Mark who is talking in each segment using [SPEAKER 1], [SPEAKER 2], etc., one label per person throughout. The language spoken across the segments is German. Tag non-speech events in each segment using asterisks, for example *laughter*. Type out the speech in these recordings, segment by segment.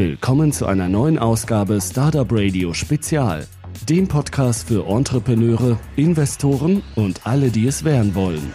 [SPEAKER 1] Willkommen zu einer neuen Ausgabe Startup Radio Spezial, dem Podcast für Entrepreneure, Investoren und alle, die es werden wollen.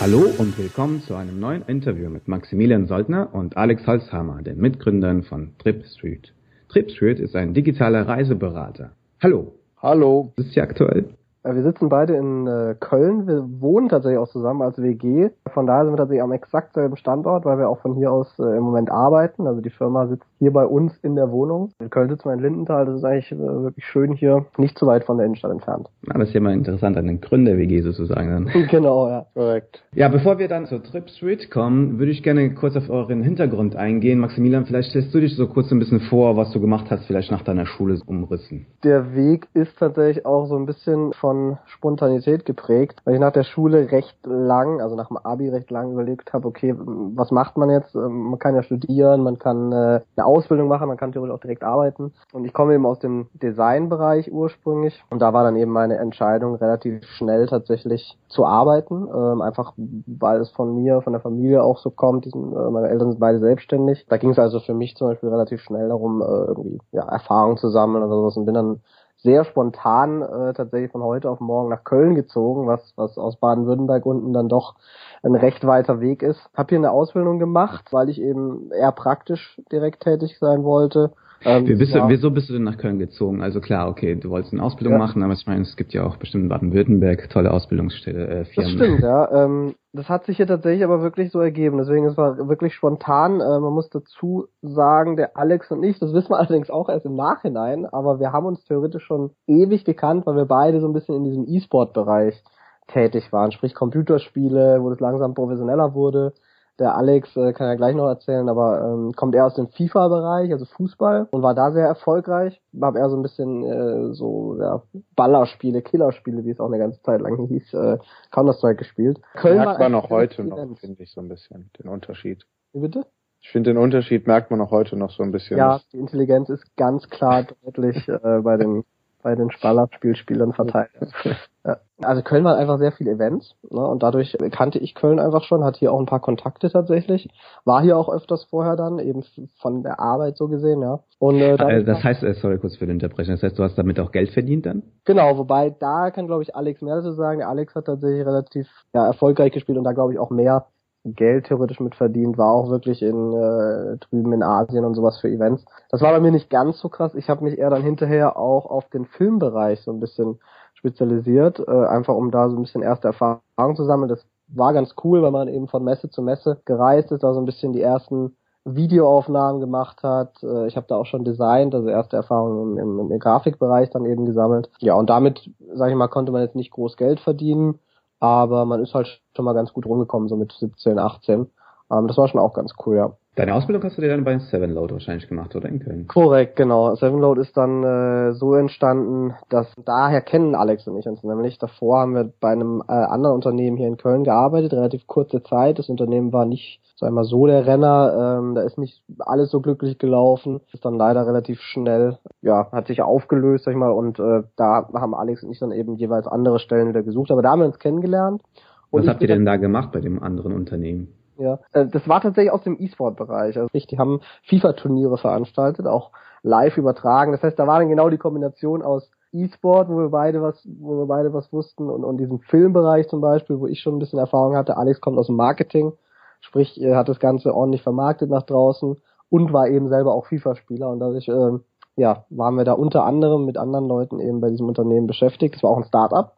[SPEAKER 2] Hallo und willkommen zu einem neuen Interview mit Maximilian Soldner und Alex Holzhammer, den Mitgründern von TripStreet. TripStreet ist ein digitaler Reiseberater. Hallo.
[SPEAKER 3] Hallo.
[SPEAKER 2] Ist sie aktuell?
[SPEAKER 3] Äh, wir sitzen beide in äh, Köln. Wir wohnen tatsächlich auch zusammen als WG. Von daher sind wir tatsächlich am exakt selben Standort, weil wir auch von hier aus äh, im Moment arbeiten. Also die Firma sitzt hier bei uns in der Wohnung. In Köln sitzen wir in Lindenthal. Das ist eigentlich äh, wirklich schön hier, nicht zu weit von der Innenstadt entfernt.
[SPEAKER 2] Na, das ist ja mal interessant, an den Gründer-WG sozusagen dann. *laughs*
[SPEAKER 3] genau, ja.
[SPEAKER 2] Korrekt. Ja, bevor wir dann zur Trip Street kommen, würde ich gerne kurz auf euren Hintergrund eingehen. Maximilian, vielleicht stellst du dich so kurz ein bisschen vor, was du gemacht hast, vielleicht nach deiner Schule umrissen.
[SPEAKER 3] Der Weg ist tatsächlich auch so ein bisschen von Spontanität geprägt, weil ich nach der Schule recht lang, also nach dem Abi recht lang überlegt habe, okay, was macht man jetzt? Ähm, Man kann ja studieren, man kann äh, eine Ausbildung machen, man kann theoretisch auch direkt arbeiten. Und ich komme eben aus dem Designbereich ursprünglich und da war dann eben meine Entscheidung relativ schnell tatsächlich zu arbeiten, ähm, einfach weil es von mir, von der Familie auch so kommt. Äh, meine Eltern sind beide selbstständig. Da ging es also für mich zum Beispiel relativ schnell darum, äh, irgendwie ja, Erfahrung zu sammeln oder sowas und bin dann sehr spontan äh, tatsächlich von heute auf morgen nach Köln gezogen, was, was aus Baden-Württemberg unten dann doch ein recht weiter Weg ist. Hab hier eine Ausbildung gemacht, weil ich eben eher praktisch direkt tätig sein wollte.
[SPEAKER 2] Ähm, Wie bist du, wieso bist du denn nach Köln gezogen? Also klar, okay, du wolltest eine Ausbildung
[SPEAKER 3] Ja.
[SPEAKER 2] machen, aber ich meine, es gibt ja auch bestimmt in Baden-Württemberg tolle Ausbildungsstelle, äh,
[SPEAKER 3] Das
[SPEAKER 2] Firmen.
[SPEAKER 3] stimmt, *laughs* ja. Ähm, das hat sich hier tatsächlich aber wirklich so ergeben. Deswegen, es war wirklich spontan. Äh, man muss dazu sagen, der Alex und ich, das wissen wir *laughs* allerdings auch erst im Nachhinein, aber wir haben uns theoretisch schon ewig gekannt, weil wir beide so ein bisschen in diesem E-Sport-Bereich tätig waren. Sprich Computerspiele, wo das langsam professioneller wurde. Der Alex äh, kann ja gleich noch erzählen, aber ähm, kommt eher aus dem FIFA-Bereich, also Fußball, und war da sehr erfolgreich. Hab eher so ein bisschen äh, so ja, Ballerspiele, Killerspiele, wie es auch eine ganze Zeit lang hieß, äh, Counter-Strike gespielt. Köln
[SPEAKER 4] merkt man auch heute noch, finde ich so ein bisschen, den Unterschied.
[SPEAKER 3] Wie bitte?
[SPEAKER 4] Ich finde, den Unterschied merkt man auch heute noch so ein bisschen.
[SPEAKER 3] Ja, die Intelligenz ist ganz klar *laughs* deutlich äh, bei den bei den Ballerspielspielern verteilt. *laughs* Ja. Also Köln waren einfach sehr viele Events ne, und dadurch kannte ich Köln einfach schon, hatte hier auch ein paar Kontakte tatsächlich, war hier auch öfters vorher dann, eben von der Arbeit so gesehen, ja. Und äh,
[SPEAKER 2] Äh, das heißt, äh, sorry kurz für die Unterbrechung, das heißt, du hast damit auch Geld verdient dann?
[SPEAKER 3] Genau, wobei da kann glaube ich Alex mehr dazu sagen. Der Alex hat tatsächlich relativ ja, erfolgreich gespielt und da glaube ich auch mehr Geld theoretisch mit verdient, war auch wirklich in äh, drüben in Asien und sowas für Events. Das war bei mir nicht ganz so krass. Ich habe mich eher dann hinterher auch auf den Filmbereich so ein bisschen spezialisiert, äh, einfach um da so ein bisschen erste Erfahrungen zu sammeln. Das war ganz cool, weil man eben von Messe zu Messe gereist ist, da so ein bisschen die ersten Videoaufnahmen gemacht hat. Äh, Ich habe da auch schon designt, also erste Erfahrungen im, im, im Grafikbereich dann eben gesammelt. Ja, und damit, sage ich mal, konnte man jetzt nicht groß Geld verdienen, aber man ist halt schon mal ganz gut rumgekommen, so mit 17, 18. Ähm, das war schon auch ganz cool, ja.
[SPEAKER 2] Deine Ausbildung hast du dir dann bei Sevenload wahrscheinlich gemacht, oder in Köln?
[SPEAKER 3] Korrekt, genau. Sevenload ist dann äh, so entstanden, dass daher kennen Alex und ich uns nämlich. Davor haben wir bei einem äh, anderen Unternehmen hier in Köln gearbeitet, relativ kurze Zeit. Das Unternehmen war nicht, sag ich mal, so der Renner. Ähm, da ist nicht alles so glücklich gelaufen. Ist dann leider relativ schnell, ja, hat sich aufgelöst, sag ich mal. Und äh, da haben Alex und ich dann eben jeweils andere Stellen wieder gesucht. Aber da haben wir uns kennengelernt. Und
[SPEAKER 2] Was habt ihr denn da gemacht bei dem anderen Unternehmen?
[SPEAKER 3] Ja, äh, das war tatsächlich aus dem E-Sport-Bereich. Also die haben FIFA-Turniere veranstaltet, auch live übertragen. Das heißt, da war dann genau die Kombination aus E-Sport, wo wir beide was, wo wir beide was wussten, und, und diesem Filmbereich zum Beispiel, wo ich schon ein bisschen Erfahrung hatte. Alex kommt aus dem Marketing, sprich, er hat das Ganze ordentlich vermarktet nach draußen und war eben selber auch FIFA-Spieler und dadurch, ähm, ja, waren wir da unter anderem mit anderen Leuten eben bei diesem Unternehmen beschäftigt. Das war auch ein Start-up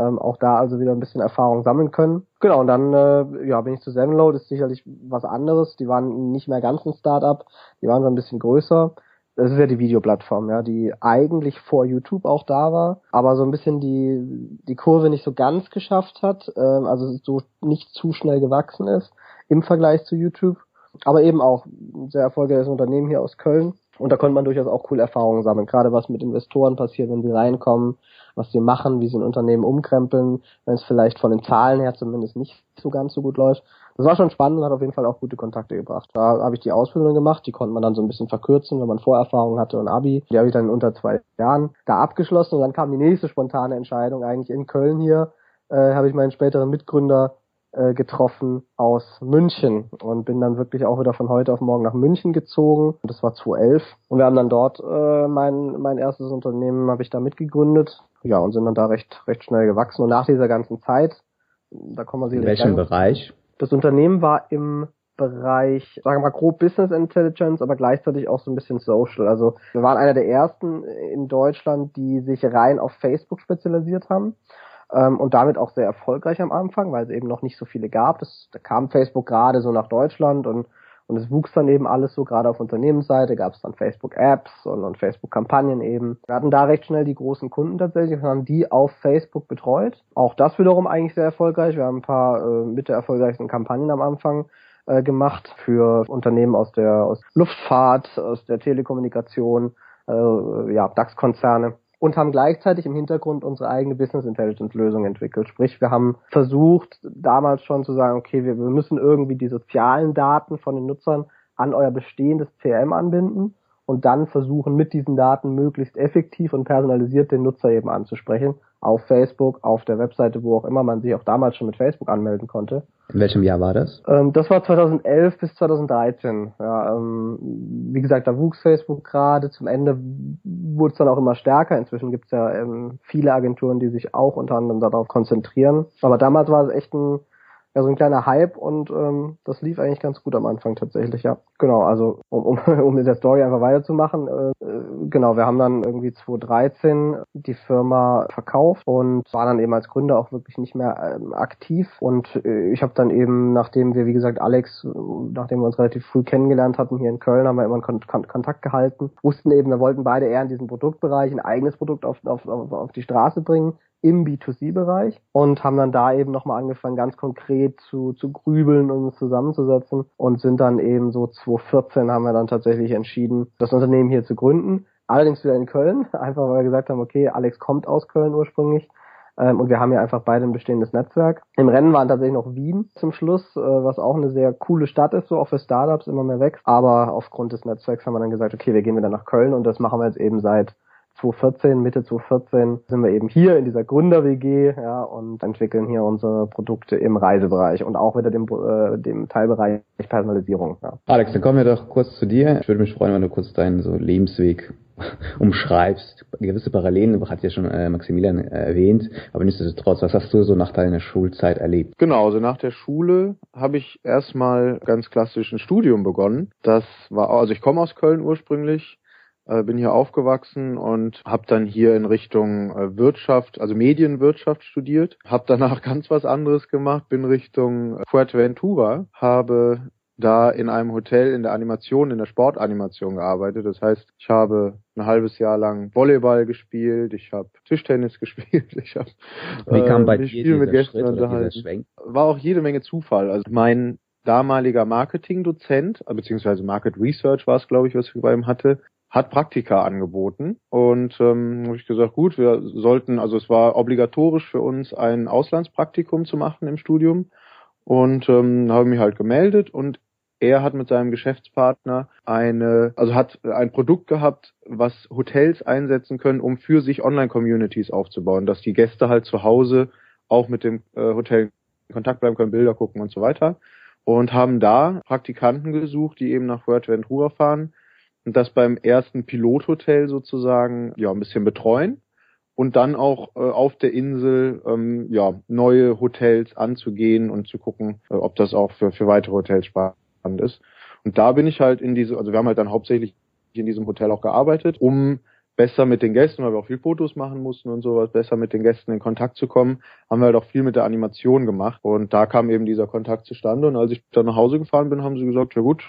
[SPEAKER 3] ähm, auch da also wieder ein bisschen Erfahrung sammeln können. Genau, und dann äh, ja, bin ich zu Sevenload, ist sicherlich was anderes. Die waren nicht mehr ganz ein Start-up, die waren so ein bisschen größer. Das ist ja die Videoplattform, ja, die eigentlich vor YouTube auch da war, aber so ein bisschen die, die Kurve nicht so ganz geschafft hat, ähm, also so nicht zu schnell gewachsen ist im Vergleich zu YouTube. Aber eben auch ein sehr erfolgreiches Unternehmen hier aus Köln. Und da konnte man durchaus auch coole Erfahrungen sammeln. Gerade was mit Investoren passiert, wenn sie reinkommen, was sie machen, wie sie ein Unternehmen umkrempeln, wenn es vielleicht von den Zahlen her zumindest nicht so ganz so gut läuft. Das war schon spannend und hat auf jeden Fall auch gute Kontakte gebracht. Da habe ich die Ausbildung gemacht, die konnte man dann so ein bisschen verkürzen, wenn man Vorerfahrung hatte und Abi. Die habe ich dann unter zwei Jahren da abgeschlossen und dann kam die nächste spontane Entscheidung eigentlich in Köln hier. Äh, habe ich meinen späteren Mitgründer äh, getroffen aus München und bin dann wirklich auch wieder von heute auf morgen nach München gezogen. Das war 2011 und wir haben dann dort äh, mein mein erstes Unternehmen habe ich da mitgegründet. Ja und sind dann da recht recht schnell gewachsen und nach dieser ganzen Zeit, da kommen wir
[SPEAKER 2] In welchem Bereich?
[SPEAKER 3] Das Unternehmen war im Bereich, sagen wir mal grob Business Intelligence, aber gleichzeitig auch so ein bisschen Social. Also wir waren einer der ersten in Deutschland, die sich rein auf Facebook spezialisiert haben ähm, und damit auch sehr erfolgreich am Anfang, weil es eben noch nicht so viele gab. Das, da kam Facebook gerade so nach Deutschland und und es wuchs dann eben alles so, gerade auf Unternehmensseite gab es dann Facebook-Apps und, und Facebook-Kampagnen eben. Wir hatten da recht schnell die großen Kunden tatsächlich und haben die auf Facebook betreut. Auch das wiederum eigentlich sehr erfolgreich. Wir haben ein paar äh, mit der erfolgreichsten Kampagnen am Anfang äh, gemacht für Unternehmen aus der aus Luftfahrt, aus der Telekommunikation, äh, ja, DAX-Konzerne und haben gleichzeitig im Hintergrund unsere eigene Business Intelligence Lösung entwickelt. Sprich, wir haben versucht, damals schon zu sagen, okay, wir, wir müssen irgendwie die sozialen Daten von den Nutzern an euer bestehendes CRM anbinden und dann versuchen, mit diesen Daten möglichst effektiv und personalisiert den Nutzer eben anzusprechen. Auf Facebook, auf der Webseite, wo auch immer man sich auch damals schon mit Facebook anmelden konnte.
[SPEAKER 2] In welchem Jahr war das?
[SPEAKER 3] Ähm, das war 2011 bis 2013. Ja, ähm, wie gesagt, da wuchs Facebook gerade. Zum Ende wurde es dann auch immer stärker. Inzwischen gibt es ja ähm, viele Agenturen, die sich auch unter anderem darauf konzentrieren. Aber damals war es echt ein ja, so ein kleiner Hype und ähm, das lief eigentlich ganz gut am Anfang tatsächlich, ja. Genau, also um, um, *laughs* um mit der Story einfach weiterzumachen, äh, genau, wir haben dann irgendwie 2013 die Firma verkauft und war dann eben als Gründer auch wirklich nicht mehr ähm, aktiv und äh, ich habe dann eben, nachdem wir, wie gesagt, Alex, nachdem wir uns relativ früh kennengelernt hatten hier in Köln, haben wir immer Kon Kon Kontakt gehalten, wussten eben, wir wollten beide eher in diesem Produktbereich ein eigenes Produkt auf, auf, auf die Straße bringen, im B2C-Bereich und haben dann da eben nochmal angefangen, ganz konkret zu, zu grübeln und uns zusammenzusetzen und sind dann eben so 2014 haben wir dann tatsächlich entschieden, das Unternehmen hier zu gründen. Allerdings wieder in Köln, *laughs* einfach weil wir gesagt haben, okay, Alex kommt aus Köln ursprünglich ähm, und wir haben ja einfach beide ein bestehendes Netzwerk. Im Rennen waren tatsächlich noch Wien zum Schluss, äh, was auch eine sehr coole Stadt ist, so auch für Startups immer mehr wächst. Aber aufgrund des Netzwerks haben wir dann gesagt, okay, wir gehen wieder nach Köln und das machen wir jetzt eben seit 2014, Mitte 2014 sind wir eben hier in dieser Gründer-WG ja, und entwickeln hier unsere Produkte im Reisebereich und auch wieder dem, äh, dem Teilbereich Personalisierung. Ja.
[SPEAKER 2] Alex, dann kommen wir doch kurz zu dir. Ich würde mich freuen, wenn du kurz deinen so Lebensweg *laughs* umschreibst. Gewisse Parallelen hat ja schon äh, Maximilian äh, erwähnt, aber nichtsdestotrotz, was hast du so nach deiner Schulzeit erlebt?
[SPEAKER 4] Genau, also nach der Schule habe ich erstmal ganz klassisch ein Studium begonnen. Das war, also ich komme aus Köln ursprünglich, äh, bin hier aufgewachsen und habe dann hier in Richtung äh, Wirtschaft, also Medienwirtschaft studiert, habe danach *laughs* ganz was anderes gemacht, bin Richtung äh, Fuerteventura, habe da in einem Hotel in der Animation, in der Sportanimation gearbeitet. Das heißt, ich habe ein halbes Jahr lang Volleyball gespielt, ich habe Tischtennis *laughs* gespielt, ich habe
[SPEAKER 2] Wie kam bei äh, dir mit Gästen unterhalten.
[SPEAKER 4] War auch jede Menge Zufall. Also mein damaliger Marketingdozent, beziehungsweise Market Research war es, glaube ich, was ich bei ihm hatte, hat Praktika angeboten und ähm, habe ich gesagt, gut, wir sollten, also es war obligatorisch für uns ein Auslandspraktikum zu machen im Studium und ähm, habe mich halt gemeldet und er hat mit seinem Geschäftspartner eine, also hat ein Produkt gehabt, was Hotels einsetzen können, um für sich Online-Communities aufzubauen, dass die Gäste halt zu Hause auch mit dem äh, Hotel in Kontakt bleiben können, Bilder gucken und so weiter. Und haben da Praktikanten gesucht, die eben nach Fuerteventura fahren und das beim ersten Pilothotel sozusagen ja ein bisschen betreuen und dann auch äh, auf der Insel ähm, ja neue Hotels anzugehen und zu gucken, äh, ob das auch für für weitere Hotels spannend ist. Und da bin ich halt in diese, also wir haben halt dann hauptsächlich in diesem Hotel auch gearbeitet, um besser mit den Gästen, weil wir auch viel Fotos machen mussten und sowas, besser mit den Gästen in Kontakt zu kommen, haben wir halt auch viel mit der Animation gemacht. Und da kam eben dieser Kontakt zustande. Und als ich dann nach Hause gefahren bin, haben sie gesagt, ja gut,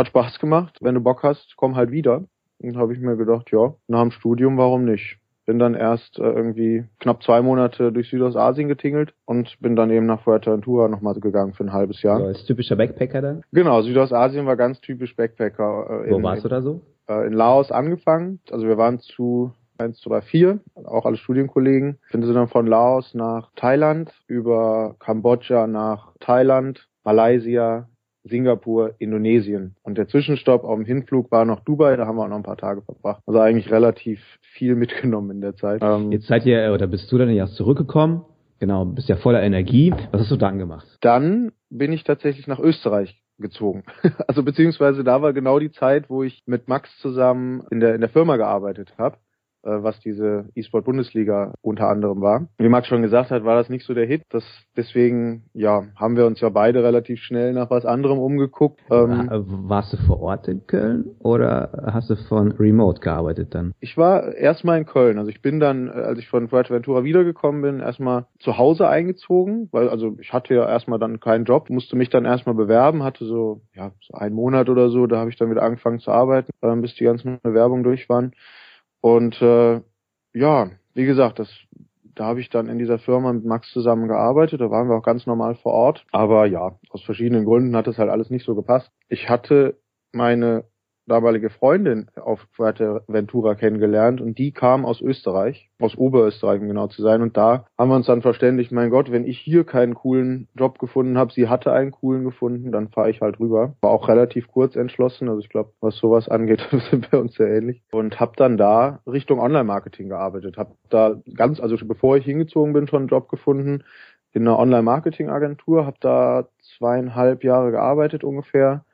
[SPEAKER 4] hat Spaß gemacht. Wenn du Bock hast, komm halt wieder. Und habe ich mir gedacht, ja, nach dem Studium, warum nicht? Bin dann erst äh, irgendwie knapp zwei Monate durch Südostasien getingelt und bin dann eben nach Fuerteventura nochmal gegangen für ein halbes Jahr.
[SPEAKER 2] So, als typischer Backpacker dann?
[SPEAKER 4] Genau, Südostasien war ganz typisch Backpacker.
[SPEAKER 2] Äh, Wo warst du da so?
[SPEAKER 4] Äh, in Laos angefangen. Also wir waren zu eins, zwei, vier, auch alle Studienkollegen. Sind sie dann von Laos nach Thailand, über Kambodscha nach Thailand, Malaysia, Singapur, Indonesien. Und der Zwischenstopp auf dem Hinflug war noch Dubai, da haben wir auch noch ein paar Tage verbracht. Also eigentlich relativ viel mitgenommen in der Zeit.
[SPEAKER 2] Ähm, Jetzt seid ihr, oder bist du dann erst zurückgekommen? Genau, bist ja voller Energie. Was hast du dann gemacht?
[SPEAKER 4] Dann bin ich tatsächlich nach Österreich gezogen. *laughs* Also beziehungsweise da war genau die Zeit, wo ich mit Max zusammen in der in der Firma gearbeitet habe. Äh, was diese E-Sport-Bundesliga unter anderem war. Wie Max schon gesagt hat, war das nicht so der Hit. Das, deswegen, ja, haben wir uns ja beide relativ schnell nach was anderem umgeguckt.
[SPEAKER 2] Ähm, Warst du vor Ort in Köln oder hast du von Remote gearbeitet dann?
[SPEAKER 4] Ich war erstmal in Köln. Also ich bin dann, als ich von Fuerteventura wiedergekommen bin, erstmal zu Hause eingezogen, weil also ich hatte ja erstmal dann keinen Job, musste mich dann erstmal bewerben, hatte so, ja, so einen Monat oder so, da habe ich dann wieder angefangen zu arbeiten, äh, bis die ganzen Bewerbungen durch waren. Und äh, ja, wie gesagt, das da habe ich dann in dieser Firma mit Max zusammen gearbeitet, da waren wir auch ganz normal vor Ort. Aber ja, aus verschiedenen Gründen hat das halt alles nicht so gepasst. Ich hatte meine damalige Freundin auf Fuerteventura kennengelernt und die kam aus Österreich, aus Oberösterreich, um genau zu sein. Und da haben wir uns dann verständigt, mein Gott, wenn ich hier keinen coolen Job gefunden habe, sie hatte einen coolen gefunden, dann fahre ich halt rüber. War auch relativ kurz entschlossen, also ich glaube, was sowas *laughs* angeht, sind wir uns sehr ähnlich. Und habe dann da Richtung Online-Marketing gearbeitet. Habe da ganz, also bevor ich hingezogen bin, schon einen Job gefunden in einer Online-Marketing-Agentur, habe da zweieinhalb Jahre gearbeitet ungefähr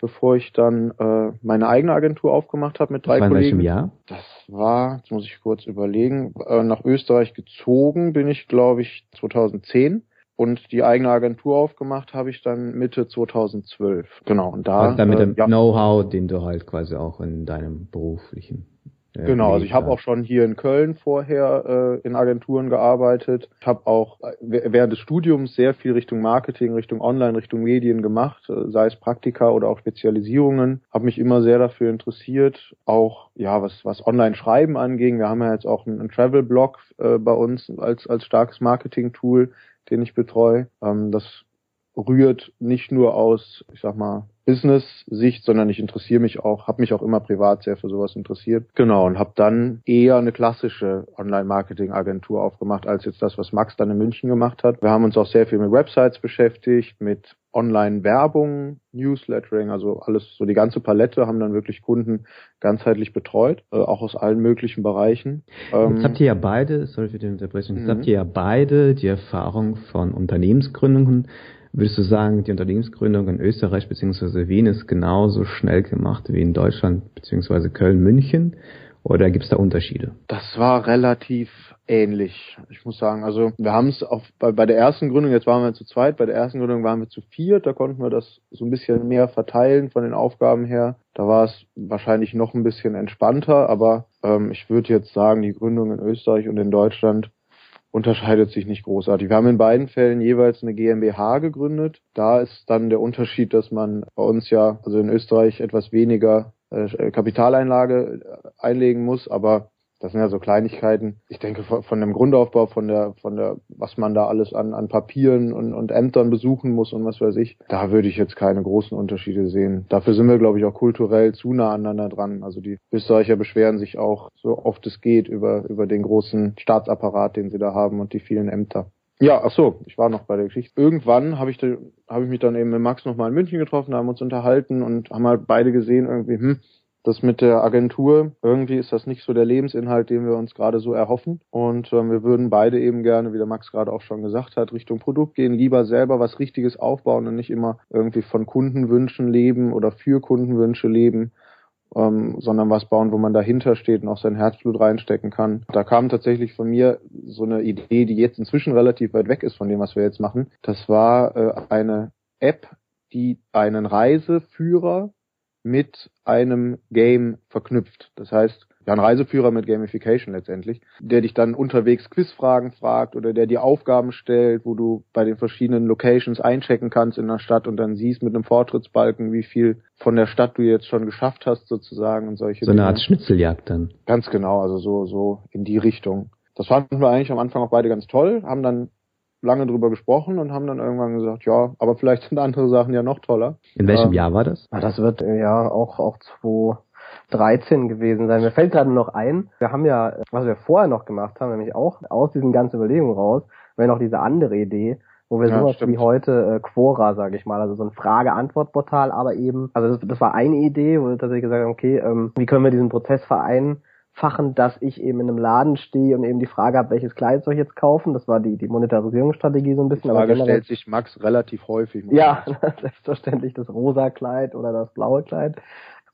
[SPEAKER 4] bevor ich dann äh, meine eigene Agentur aufgemacht habe mit drei das war Kollegen.
[SPEAKER 2] In welchem Jahr?
[SPEAKER 4] Das war, jetzt muss ich kurz überlegen, äh, nach Österreich gezogen bin ich, glaube ich, 2010. Und die eigene Agentur aufgemacht habe ich dann Mitte 2012. Genau. Und da.
[SPEAKER 2] Also dann mit äh, dem ja. Know-how, den du halt quasi auch in deinem beruflichen
[SPEAKER 4] ja, genau, also ich habe auch schon hier in Köln vorher äh, in Agenturen gearbeitet. Ich habe auch äh, während des Studiums sehr viel Richtung Marketing, Richtung Online, Richtung Medien gemacht, äh, sei es Praktika oder auch Spezialisierungen. Habe mich immer sehr dafür interessiert, auch ja was was Online-Schreiben anging. Wir haben ja jetzt auch einen, einen Travel-Blog äh, bei uns als als starkes Marketing-Tool, den ich betreue. Ähm, das rührt nicht nur aus, ich sag mal, Business-Sicht, sondern ich interessiere mich auch, habe mich auch immer privat sehr für sowas interessiert. Genau, und habe dann eher eine klassische Online-Marketing-Agentur aufgemacht, als jetzt das, was Max dann in München gemacht hat. Wir haben uns auch sehr viel mit Websites beschäftigt, mit Online-Werbung, Newslettering, also alles, so die ganze Palette haben dann wirklich Kunden ganzheitlich betreut, äh, auch aus allen möglichen Bereichen.
[SPEAKER 2] Ähm, jetzt habt ihr ja beide, sorry für die Unterbrechung, jetzt habt mhm. ihr ja beide die Erfahrung von Unternehmensgründungen Würdest du sagen, die Unternehmensgründung in Österreich bzw. Wien ist genauso schnell gemacht wie in Deutschland bzw. Köln, München? Oder gibt es da Unterschiede?
[SPEAKER 4] Das war relativ ähnlich. Ich muss sagen, also wir haben es bei, bei der ersten Gründung, jetzt waren wir zu zweit, bei der ersten Gründung waren wir zu viert, da konnten wir das so ein bisschen mehr verteilen von den Aufgaben her. Da war es wahrscheinlich noch ein bisschen entspannter, aber ähm, ich würde jetzt sagen, die Gründung in Österreich und in Deutschland unterscheidet sich nicht großartig. Wir haben in beiden Fällen jeweils eine GmbH gegründet. Da ist dann der Unterschied, dass man bei uns ja, also in Österreich etwas weniger äh, Kapitaleinlage einlegen muss, aber das sind ja so Kleinigkeiten. Ich denke, von, dem Grundaufbau, von der, von der, was man da alles an, an Papieren und, und Ämtern besuchen muss und was weiß ich, da würde ich jetzt keine großen Unterschiede sehen. Dafür sind wir, glaube ich, auch kulturell zu nah aneinander dran. Also die Österreicher beschweren sich auch so oft es geht über, über den großen Staatsapparat, den sie da haben und die vielen Ämter. Ja, ach so, ich war noch bei der Geschichte. Irgendwann habe ich, da, hab ich mich dann eben mit Max nochmal in München getroffen, haben uns unterhalten und haben halt beide gesehen, irgendwie, hm, das mit der Agentur, irgendwie ist das nicht so der Lebensinhalt, den wir uns gerade so erhoffen. Und ähm, wir würden beide eben gerne, wie der Max gerade auch schon gesagt hat, Richtung Produkt gehen, lieber selber was Richtiges aufbauen und nicht immer irgendwie von Kundenwünschen leben oder für Kundenwünsche leben. Ähm, sondern was bauen, wo man dahinter steht und auch sein Herzblut reinstecken kann. Da kam tatsächlich von mir so eine Idee, die jetzt inzwischen relativ weit weg ist von dem, was wir jetzt machen. Das war äh, eine App, die einen Reiseführer mit einem Game verknüpft. Das heißt, ja, ein Reiseführer mit Gamification letztendlich, der dich dann unterwegs Quizfragen fragt oder der dir Aufgaben stellt, wo du bei den verschiedenen Locations einchecken kannst in der Stadt und dann siehst mit einem Fortschrittsbalken, wie viel von der Stadt du jetzt schon geschafft hast sozusagen und solche
[SPEAKER 2] So eine Art Schnitzeljagd dann.
[SPEAKER 4] Ganz genau, also so, so in die Richtung. Das fanden wir eigentlich am Anfang auch beide ganz toll, haben dann lange drüber gesprochen und haben dann irgendwann gesagt, ja, aber vielleicht sind andere Sachen ja noch toller.
[SPEAKER 2] In welchem ähm, Jahr war das?
[SPEAKER 3] Das wird ja auch, auch 2013 gewesen sein. Mir fällt gerade noch ein, wir haben ja, was wir vorher noch gemacht haben, nämlich auch aus diesen ganzen Überlegungen raus, wäre noch diese andere Idee, wo wir ja, sowas stimmt. wie heute äh, Quora, sage ich mal, also so ein Frage-Antwort-Portal, aber eben, also das, das war eine Idee, wo wir tatsächlich gesagt haben, okay, ähm, wie können wir diesen Prozess vereinen, vereinfachen, dass ich eben in einem Laden stehe und eben die Frage habe, welches Kleid soll ich jetzt kaufen? Das war die, die Monetarisierungsstrategie so ein bisschen.
[SPEAKER 4] Die Frage aber stellt sich Max relativ häufig.
[SPEAKER 3] Ja, *laughs* selbstverständlich das rosa Kleid oder das blaue Kleid.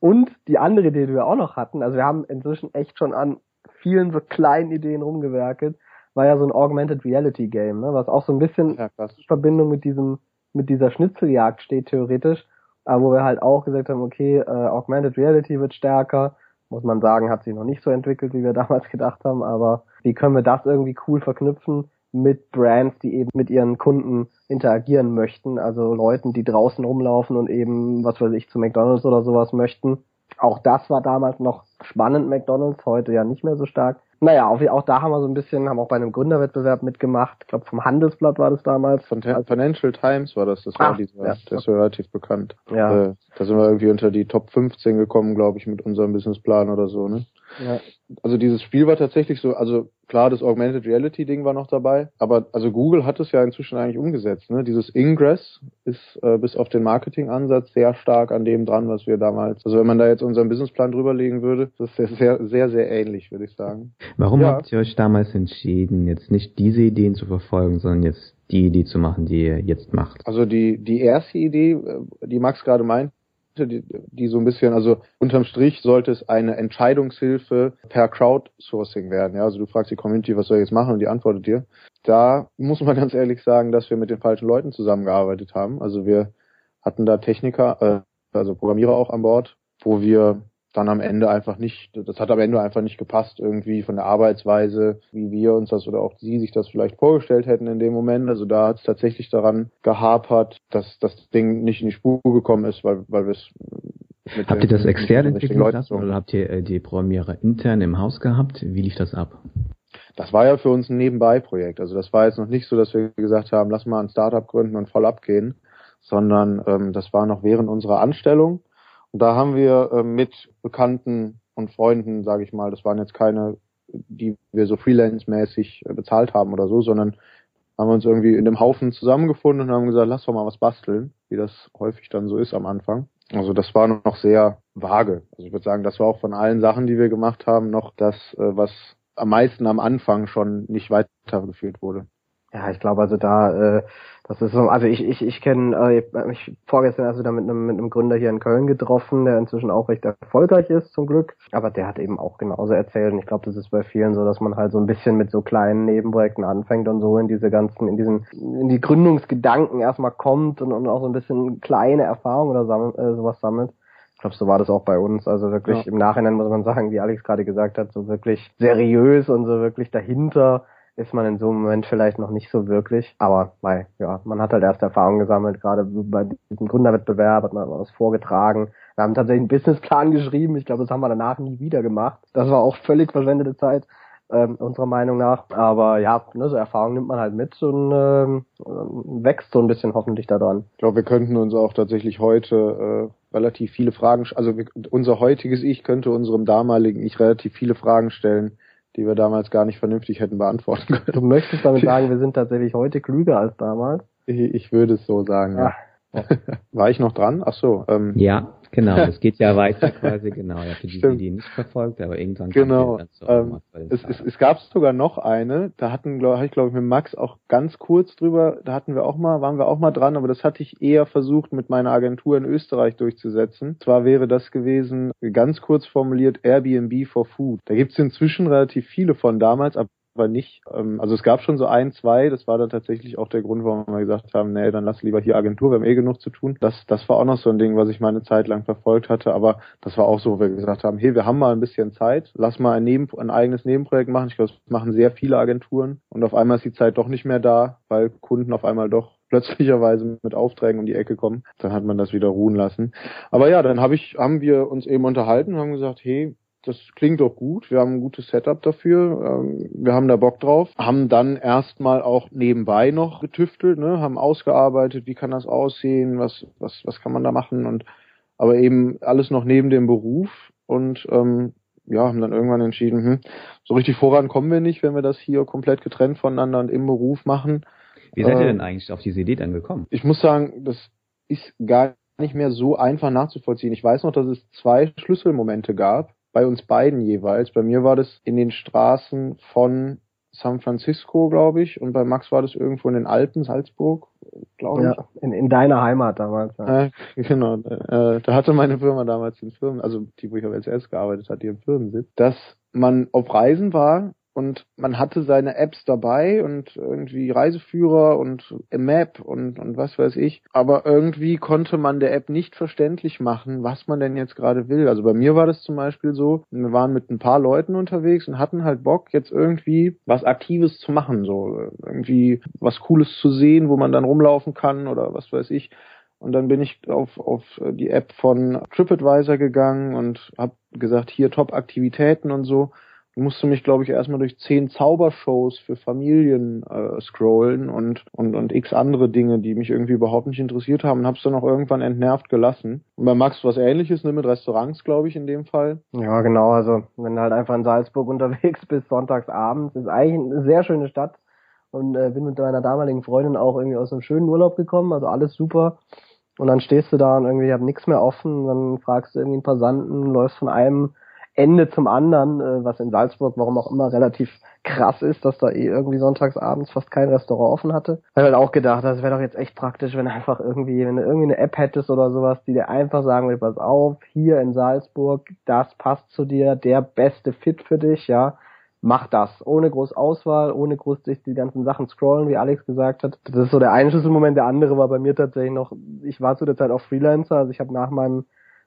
[SPEAKER 3] Und die andere Idee, die wir auch noch hatten, also wir haben inzwischen echt schon an vielen so kleinen Ideen rumgewerkelt, war ja so ein Augmented Reality Game, ne, was auch so ein bisschen ja, in Verbindung mit diesem, mit dieser Schnitzeljagd steht theoretisch, aber wo wir halt auch gesagt haben, okay, äh, Augmented Reality wird stärker, muss man sagen, hat sich noch nicht so entwickelt, wie wir *laughs* damals gedacht haben, aber wie können wir das irgendwie cool verknüpfen mit Brands, die eben mit ihren Kunden interagieren möchten, also Leuten, die draußen rumlaufen und eben, was weiß ich, zu McDonalds oder sowas möchten. Auch das war damals noch spannend, McDonalds, heute ja nicht mehr so stark. Naja, auch, auch da haben wir so ein bisschen, haben auch bei einem Gründerwettbewerb mitgemacht. Ich glaube, vom Handelsblatt war das damals.
[SPEAKER 4] Von also, Financial Times war das, das war ah, dieser, ja, der ist relativ bekannt. Ja. Äh, da sind wir irgendwie unter die Top 15 gekommen, glaube ich, mit unserem Businessplan oder so, ne? Ja. Also dieses Spiel war tatsächlich so, also klar, das Augmented Reality Ding war noch dabei, aber also Google hat es ja inzwischen eigentlich umgesetzt. Ne? Dieses Ingress ist äh, bis auf den Marketingansatz sehr stark an dem dran, was wir damals. Also wenn man da jetzt unseren Businessplan drüberlegen würde, das ist sehr, sehr, sehr, sehr ähnlich, würde ich sagen.
[SPEAKER 2] Warum ja. habt ihr euch damals entschieden, jetzt nicht diese Ideen zu verfolgen, sondern jetzt die Idee zu machen, die ihr jetzt macht?
[SPEAKER 4] Also die die erste Idee, äh, die Max gerade meint, die, die so ein bisschen, also unterm Strich sollte es eine Entscheidungshilfe per Crowdsourcing werden. Ja, also du fragst die Community, was soll ich jetzt machen und die antwortet dir. Da muss man *laughs* ganz ehrlich sagen, dass wir mit den falschen Leuten zusammengearbeitet haben. Also wir hatten da Techniker, äh, also Programmierer auch an Bord, wo wir dann am Ende einfach nicht, das hat am Ende einfach nicht gepasst, irgendwie von der Arbeitsweise, wie wir uns das oder auch sie sich das vielleicht vorgestellt hätten in dem Moment. Also da hat es tatsächlich daran gehapert, dass das Ding nicht in die Spur gekommen ist, weil, weil wir es
[SPEAKER 2] Habt ihr das extern entwickeln lassen oder habt ihr äh, die Programmierer intern im Haus gehabt? Wie lief das ab?
[SPEAKER 4] Das war ja für uns ein Nebenbei-Projekt. Also das war jetzt noch nicht so, dass wir gesagt haben, lass mal ein Startup gründen und voll abgehen, sondern ähm, das war noch während unserer Anstellung und da haben wir äh, mit Bekannten und Freunden, sage ich mal, das waren jetzt keine, die wir so freelance-mäßig äh, bezahlt haben oder so, sondern haben wir uns irgendwie in dem Haufen zusammengefunden und haben gesagt, lass doch mal was basteln, wie das häufig dann so ist am Anfang. Also das war noch sehr vage. Also ich würde sagen, das war auch von allen Sachen, die wir gemacht haben, noch das, äh, was am meisten am Anfang schon nicht weitergeführt wurde.
[SPEAKER 3] Ja, ich glaube also da, äh, das ist so, also ich, ich, ich kenne äh, mich vorgestern also da mit einem, mit einem Gründer hier in Köln getroffen, der inzwischen auch recht erfolgreich ist, zum Glück. Aber der hat eben auch genauso erzählt. Und ich glaube, das ist bei vielen so, dass man halt so ein bisschen mit so kleinen Nebenprojekten anfängt und so in diese ganzen, in diesen, in die Gründungsgedanken erstmal kommt und, und auch so ein bisschen kleine Erfahrungen oder sammel, äh, sowas sammelt. Ich glaube, so war das auch bei uns. Also wirklich ja. im Nachhinein muss man sagen, wie Alex gerade gesagt hat, so wirklich seriös und so wirklich dahinter ist man in so einem Moment vielleicht noch nicht so wirklich. Aber weil, ja, man hat halt erst Erfahrung gesammelt, gerade bei diesem Gründerwettbewerb hat man was vorgetragen. Wir haben tatsächlich einen Businessplan *laughs* geschrieben. Ich glaube, das haben wir danach nie wieder gemacht. Das war auch völlig verschwendete Zeit, ähm, unserer Meinung nach. Aber ja, ne, so Erfahrung nimmt man halt mit und ähm, wächst so ein bisschen hoffentlich daran.
[SPEAKER 4] Ich glaube, wir könnten uns auch tatsächlich heute äh, relativ viele Fragen, also wir, unser heutiges Ich könnte unserem damaligen Ich relativ viele Fragen stellen, die wir damals gar nicht vernünftig hätten beantworten können.
[SPEAKER 3] Du möchtest damit *laughs* sagen, wir sind tatsächlich heute klüger als damals?
[SPEAKER 4] Ich, ich würde es so sagen, ja. ja. *laughs* War ich noch dran? Ach so.
[SPEAKER 2] Ähm. Ja, Genau, das geht ja weiter *laughs* quasi, genau. Ja, für die, die nicht verfolgt, aber irgendwann
[SPEAKER 4] genau. ähm, es, es, es gab sogar noch eine, da hatten, glaube ich, glaube ich, mit Max auch ganz kurz drüber, da hatten wir auch mal, waren wir auch mal dran, aber das hatte ich eher versucht, mit meiner Agentur in Österreich durchzusetzen. Zwar wäre das gewesen, ganz kurz formuliert, Airbnb for Food. Da gibt's inzwischen relativ viele von damals, aber aber nicht. Ähm, also es gab schon so ein, zwei, das war dann tatsächlich auch der Grund, warum wir gesagt haben, nee, dann lass lieber hier Agentur, wir haben eh genug zu tun. Das, das war auch noch so ein Ding, was ich meine Zeit lang verfolgt hatte, aber das war auch so, wo wir gesagt haben, hey, wir haben mal ein bisschen Zeit, lass mal ein, Neben, ein eigenes Nebenprojekt machen. Ich glaube, das machen sehr viele Agenturen und auf einmal ist die Zeit doch nicht mehr da, weil Kunden auf einmal doch *laughs* plötzlicherweise mit Aufträgen um die Ecke kommen. Dann hat man das wieder ruhen lassen. Aber ja, dann hab ich, haben wir uns eben unterhalten und haben gesagt, hey, das klingt doch gut, wir haben ein gutes Setup dafür, ähm, wir haben da Bock drauf, haben dann erstmal auch nebenbei noch getüftelt, ne, haben ausgearbeitet, wie kann das aussehen, was, was, was kann man da machen und aber eben alles noch neben dem Beruf und ähm, ja, haben dann irgendwann entschieden, hm, so richtig voran kommen wir nicht, wenn wir das hier komplett getrennt voneinander und im Beruf machen.
[SPEAKER 2] Wie seid ihr denn eigentlich auf diese Idee dann gekommen?
[SPEAKER 4] Ich muss sagen, das ist gar nicht mehr so einfach nachzuvollziehen. Ich weiß noch, dass es zwei Schlüsselmomente gab bei uns beiden jeweils. Bei mir war das in den Straßen von San Francisco, glaube ich, und bei Max war das irgendwo in den Alpen, Salzburg, glaube ich. Ja,
[SPEAKER 3] in, in deiner Heimat damals.
[SPEAKER 4] Ja. Äh, genau, äh, da hatte meine Firma damals den Firmen, also die, wo ich auf LCS gearbeitet hatte, ihren Firmensitz, dass man auf Reisen war und man hatte seine Apps dabei und irgendwie Reiseführer und Map und, und was weiß ich. Aber irgendwie konnte man der App nicht verständlich machen, was man denn jetzt gerade will. Also bei mir war das zum Beispiel so, wir waren mit ein paar Leuten unterwegs und hatten halt Bock, jetzt irgendwie was Aktives zu machen, so irgendwie was Cooles zu sehen, wo man dann rumlaufen kann oder was weiß ich. Und dann bin ich auf, auf die App von TripAdvisor gegangen und habe gesagt, hier Top-Aktivitäten und so musste mich, glaube ich, erstmal durch zehn Zaubershows für Familien äh, scrollen und, und, und x andere Dinge, die mich irgendwie überhaupt nicht interessiert haben und hab's dann auch irgendwann entnervt gelassen. Und bei Max was ähnliches, ne, mit Restaurants, glaube ich, in dem Fall.
[SPEAKER 3] Ja, genau, also wenn du halt einfach in Salzburg unterwegs *laughs* bist, sonntags abends, ist eigentlich eine sehr schöne Stadt und äh, bin mit meiner damaligen Freundin auch irgendwie aus einem schönen Urlaub gekommen, also alles super. Und dann stehst du da und irgendwie hab nichts mehr offen, dann fragst du irgendwie einen Passanten, läufst von einem Ende zum anderen, äh, was in Salzburg, warum auch immer, relativ krass ist, dass da eh irgendwie sonntags abends fast kein Restaurant offen hatte. Ich halt auch gedacht, das wäre doch jetzt echt praktisch, wenn einfach irgendwie, wenn du irgendwie eine App hättest oder sowas, die dir einfach sagen will, pass auf, hier in Salzburg, das passt zu dir, der beste Fit für dich, ja mach das. Ohne groß Auswahl, ohne groß sich die ganzen Sachen scrollen, wie Alex gesagt hat. Das ist so der eine Schlüsselmoment. Der andere war bei mir tatsächlich noch, ich war zu der Zeit auch Freelancer, also ich habe nach meinem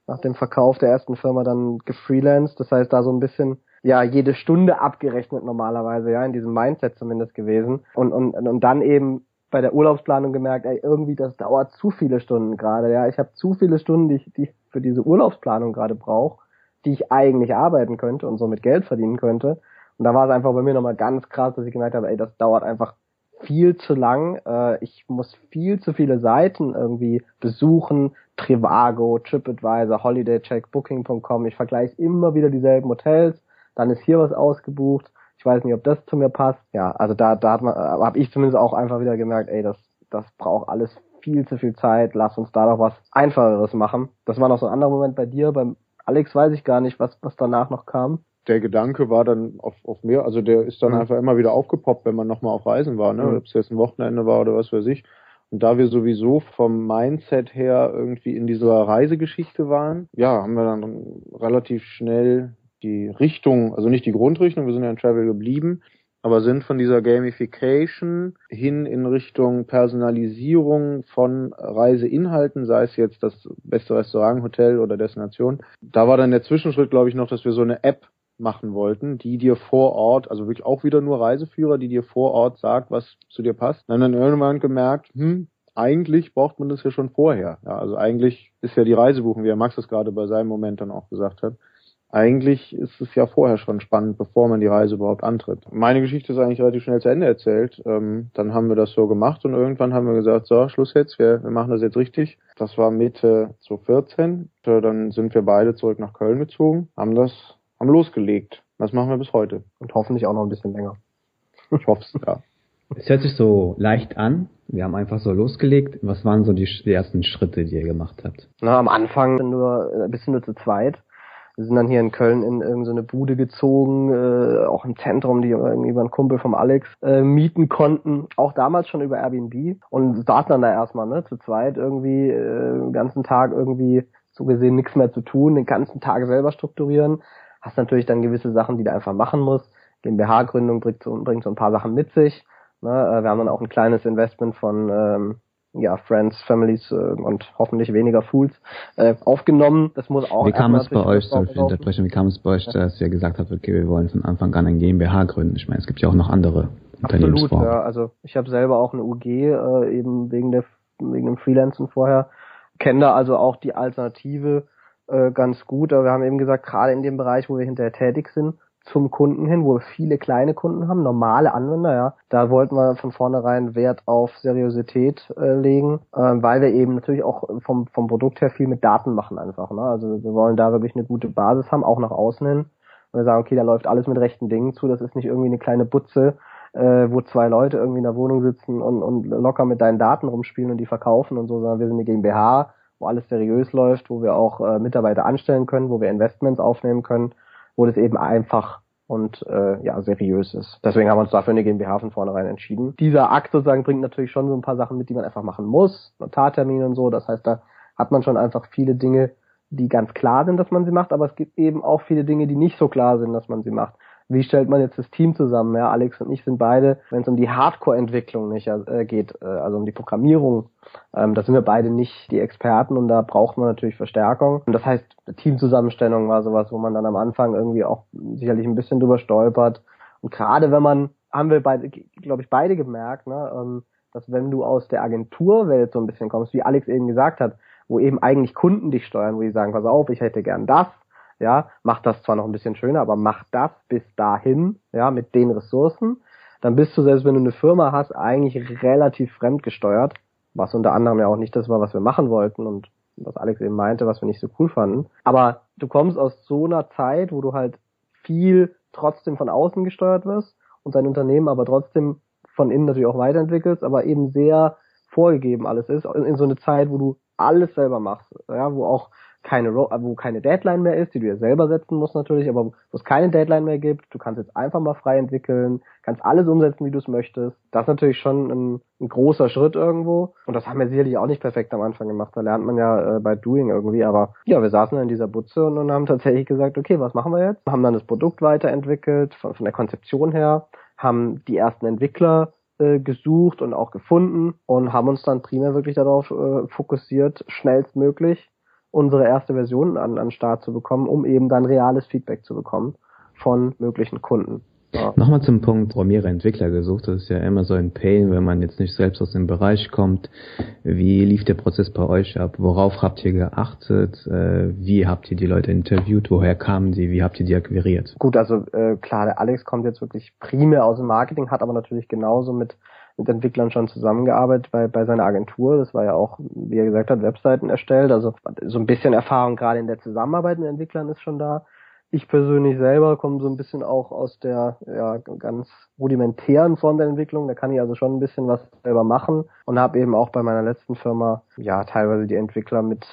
[SPEAKER 3] nach dem Verkauf der ersten Firma dann gefreelanced. Das heißt, da so ein bisschen ja jede Stunde abgerechnet normalerweise, ja, in diesem Mindset zumindest gewesen. Und, und, und dann eben bei der Urlaubsplanung gemerkt, ey, irgendwie das dauert zu viele Stunden gerade, ja. Ich habe zu viele Stunden, die ich, die ich für diese Urlaubsplanung gerade brauche, die ich eigentlich arbeiten könnte und somit Geld verdienen könnte. Und da war es einfach bei mir nochmal ganz krass, dass ich gemerkt habe, ey, das dauert einfach viel zu lang. Äh, ich muss viel zu viele Seiten irgendwie besuchen. Trivago, TripAdvisor, HolidayCheck, Booking.com. Ich vergleiche immer wieder dieselben Hotels. Dann ist hier was ausgebucht. Ich weiß nicht, ob das zu mir passt. Ja, also da, da hat man, habe ich zumindest auch einfach wieder gemerkt, ey, das, das braucht alles viel zu viel Zeit. Lass uns da doch was Einfacheres machen. Das war noch so ein anderer Moment bei dir. Beim Alex weiß ich gar nicht, was, was danach noch kam
[SPEAKER 4] der Gedanke war dann auf, auf mehr, also der ist dann mhm. einfach immer wieder aufgepoppt, wenn man nochmal auf Reisen war, ne? Mhm. Ob es jetzt ein Wochenende war oder was weiß ich. Und da wir sowieso vom Mindset her irgendwie in dieser Reisegeschichte waren, ja, haben wir dann relativ schnell die Richtung, also nicht die Grundrichtung, wir sind ja in Travel geblieben, aber sind von dieser Gamification hin in Richtung Personalisierung von Reiseinhalten, sei es jetzt das beste Restaurant, Hotel oder Destination. Da war dann der Zwischenschritt, glaube ich, noch, dass wir so eine App machen wollten, die dir vor Ort, also wirklich auch wieder nur Reiseführer, die dir vor Ort sagt, was zu dir passt. Dann haben dann irgendwann gemerkt, hm, eigentlich braucht man das ja schon vorher. Ja, also eigentlich ist ja die Reisebuchen, wie er Max das gerade bei seinem Moment dann auch gesagt hat. Eigentlich ist es ja vorher schon spannend, bevor man die Reise überhaupt antritt. Meine Geschichte ist eigentlich relativ schnell zu Ende erzählt. Ähm, dann haben wir das so gemacht und irgendwann haben wir gesagt, so, Schluss jetzt, wir, wir machen das jetzt richtig. Das war Mitte 2014. Dann sind wir beide zurück nach Köln gezogen, haben das haben losgelegt. Das machen wir bis heute.
[SPEAKER 3] Und hoffentlich auch noch ein bisschen länger. *laughs*
[SPEAKER 2] Ich hoffe es, ja. Es hört sich so leicht an. Wir haben einfach so losgelegt. Was waren so die, die ersten Schritte, die ihr gemacht habt?
[SPEAKER 3] Na, am Anfang nur ein bisschen nur zu zweit. Wir sind dann hier in Köln in irgendeine so Bude gezogen, äh, auch im Zentrum, die irgendwie über einen Kumpel vom Alex äh, mieten konnten. Auch damals schon über Airbnb und saßen dann da erstmal, ne, zu zweit irgendwie äh, den ganzen Tag irgendwie so gesehen nichts mehr zu tun, den ganzen Tag selber strukturieren hast natürlich dann gewisse Sachen, die du einfach machen musst. GmbH-Gründung bringt so, bringt so ein paar Sachen mit sich. Ne? Äh, wir haben dann auch ein kleines Investment von ähm, ja, Friends, Families äh, und hoffentlich weniger Fools äh, aufgenommen. Das muss auch.
[SPEAKER 2] Wie kam es bei euch, ich unterbrechen, wie kam es bei euch, dass ihr gesagt habt, okay, wir wollen von Anfang an ein GmbH gründen? Ich meine, es gibt ja auch noch andere Absolut, ja.
[SPEAKER 3] Also ich habe selber auch eine UG, äh, eben wegen der wegen dem Freelancen vorher. Kenne da also auch die Alternative äh, ganz gut. Aber wir haben eben gesagt, gerade in dem Bereich, wo wir hinterher tätig sind, zum Kunden hin, wo wir viele kleine Kunden haben, normale Anwender, ja. Da wollten wir von vornherein Wert auf Seriosität äh, legen, äh, weil wir eben natürlich auch vom, vom Produkt her viel mit Daten machen einfach. Ne? Also wir wollen da wirklich eine gute Basis haben, auch nach außen hin. Und wir sagen, okay, da läuft alles mit rechten Dingen zu, das ist nicht irgendwie eine kleine Butze, äh, wo zwei Leute irgendwie in der Wohnung sitzen und, und locker mit deinen Daten rumspielen und die verkaufen und so, sondern wir sind eine GmbH, wo alles seriös läuft, wo wir auch äh, Mitarbeiter anstellen können, wo wir Investments aufnehmen können. wo das eben einfach und äh, ja seriös ist. Deswegen haben wir uns dafür eine GmbH von vornherein entschieden. Dieser Akt sozusagen bringt natürlich schon so ein paar Sachen mit, die man einfach machen muss, Notartermin und so. Das heißt, da hat man schon einfach viele Dinge, die ganz klar sind, dass man sie macht, aber es gibt eben auch viele Dinge, die nicht so klar sind, dass man sie macht wie stellt man jetzt das Team zusammen? Ja, Alex und ich sind beide, wenn es um die Hardcore-Entwicklung nicht äh, geht, äh, also um die Programmierung, ähm, da sind wir beide nicht die Experten und da braucht man natürlich Verstärkung. Und das heißt, Teamzusammenstellung war sowas, wo man dann am Anfang irgendwie auch sicherlich ein bisschen drüber stolpert. Und gerade wenn man, haben wir beide, glaube ich, beide gemerkt, ne, ähm, dass wenn du aus der Agenturwelt so ein bisschen kommst, wie Alex eben gesagt hat, wo eben eigentlich Kunden dich steuern, wo die sagen, pass auf, ich hätte gern das, ja, macht das zwar noch ein bisschen schöner, aber mach das bis dahin, ja, mit den Ressourcen, dann bist du, selbst wenn du eine Firma hast, eigentlich relativ fremdgesteuert, was unter anderem ja auch nicht das war, was wir machen wollten und was Alex eben meinte, was wir nicht so cool fanden. Aber du kommst aus so einer Zeit, wo du halt viel trotzdem von außen gesteuert wirst und dein Unternehmen aber trotzdem von innen natürlich auch weiterentwickelst, aber eben sehr vorgegeben alles ist, in, in so eine Zeit, wo du alles selber machst, ja, wo auch keine, wo keine Deadline mehr ist, die du ja selber setzen musst natürlich, aber wo es keine Deadline mehr gibt. Du kannst jetzt einfach mal frei entwickeln, kannst alles umsetzen, wie du es möchtest. Das ist natürlich schon ein, ein, großer Schritt irgendwo. Und das haben wir sicherlich auch nicht perfekt am Anfang gemacht. Da lernt man ja äh, bei Doing irgendwie. Aber ja, wir saßen in dieser Butze und, und haben tatsächlich gesagt, okay, was machen wir jetzt? Haben dann das Produkt weiterentwickelt, von, von der Konzeption her, haben die ersten Entwickler äh, gesucht und auch gefunden und haben uns dann primär wirklich darauf äh, fokussiert, schnellstmöglich unsere erste Version an, an Start zu bekommen, um eben dann reales Feedback zu bekommen von möglichen Kunden.
[SPEAKER 2] Ja. Nochmal zum Punkt, Programmierer, Entwickler gesucht. Das ist ja immer so ein Pain, wenn man jetzt nicht selbst aus dem Bereich kommt. Wie lief der Prozess bei euch ab? Worauf habt ihr geachtet? Äh, wie habt ihr die Leute interviewt? Woher kamen die? Wie habt ihr die akquiriert?
[SPEAKER 3] Gut, also äh, klar, der Alex kommt jetzt wirklich primär aus dem Marketing, hat aber natürlich genauso mit mit Entwicklern schon zusammengearbeitet bei, bei seiner Agentur. Das war ja auch, wie er gesagt hat, Webseiten erstellt. Also so ein bisschen Erfahrung gerade in der Zusammenarbeit mit Entwicklern ist schon da. Ich persönlich selber komme so ein bisschen auch aus der ja, ganz rudimentären Form der Entwicklung. Da kann ich also schon ein bisschen was selber machen und habe eben auch bei meiner letzten Firma ja teilweise die Entwickler mit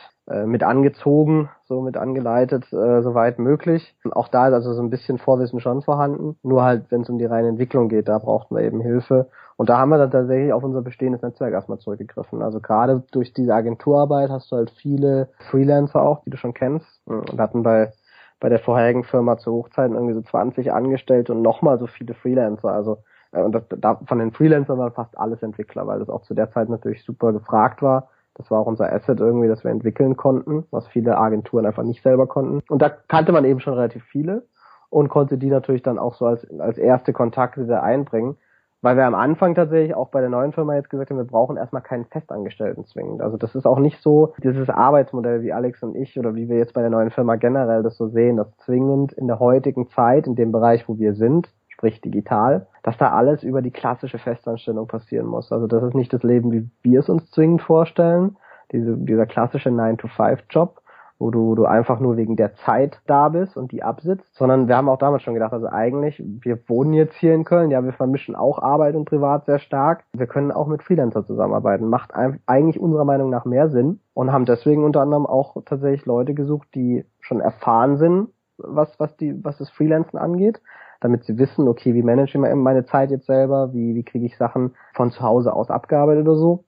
[SPEAKER 3] mit angezogen, so mit angeleitet, äh, soweit möglich. Auch da ist also so ein bisschen Vorwissen schon vorhanden. Nur halt, wenn es um die reine Entwicklung geht, da brauchten wir eben Hilfe. Und da haben wir dann tatsächlich auf unser bestehendes Netzwerk erstmal zurückgegriffen. Also gerade durch diese Agenturarbeit hast du halt viele Freelancer auch, die du schon kennst. Und hatten bei bei der vorherigen Firma zu Hochzeiten irgendwie so 20 Angestellte und nochmal so viele Freelancer. Also äh, und das, da, von den Freelancern waren fast alles Entwickler, weil das auch zu der Zeit natürlich super gefragt war. Das war auch unser Asset irgendwie, das wir entwickeln konnten, was viele Agenturen einfach nicht selber konnten. Und da kannte man eben schon relativ viele und konnte die natürlich dann auch so als, als erste Kontakte da einbringen. Weil wir am Anfang tatsächlich auch bei der neuen Firma jetzt gesagt haben, wir brauchen erstmal keinen Festangestellten zwingend. Also das ist auch nicht so dieses Arbeitsmodell wie Alex und ich oder wie wir jetzt bei der neuen Firma generell das so sehen, dass zwingend in der heutigen Zeit, in dem Bereich, wo wir sind, sprich digital, dass da alles über die klassische Festanstellung passieren muss. Also das ist nicht das Leben, wie wir es uns zwingend vorstellen, diese, dieser klassische 9-to-5-Job, wo du, wo du einfach nur wegen der Zeit da bist und die absitzt, sondern wir haben auch damals schon gedacht, also eigentlich, wir wohnen jetzt hier in Köln, ja, wir vermischen auch Arbeit und Privat sehr stark. Wir können auch mit Freelancer zusammenarbeiten. Macht eigentlich unserer Meinung nach mehr Sinn und haben deswegen unter anderem auch tatsächlich Leute gesucht, die schon erfahren sind, was, was die, was das Freelancen angeht, damit sie wissen, okay, wie manage ich meine Zeit jetzt selber, wie, wie kriege ich Sachen von zu Hause aus abgearbeitet oder so.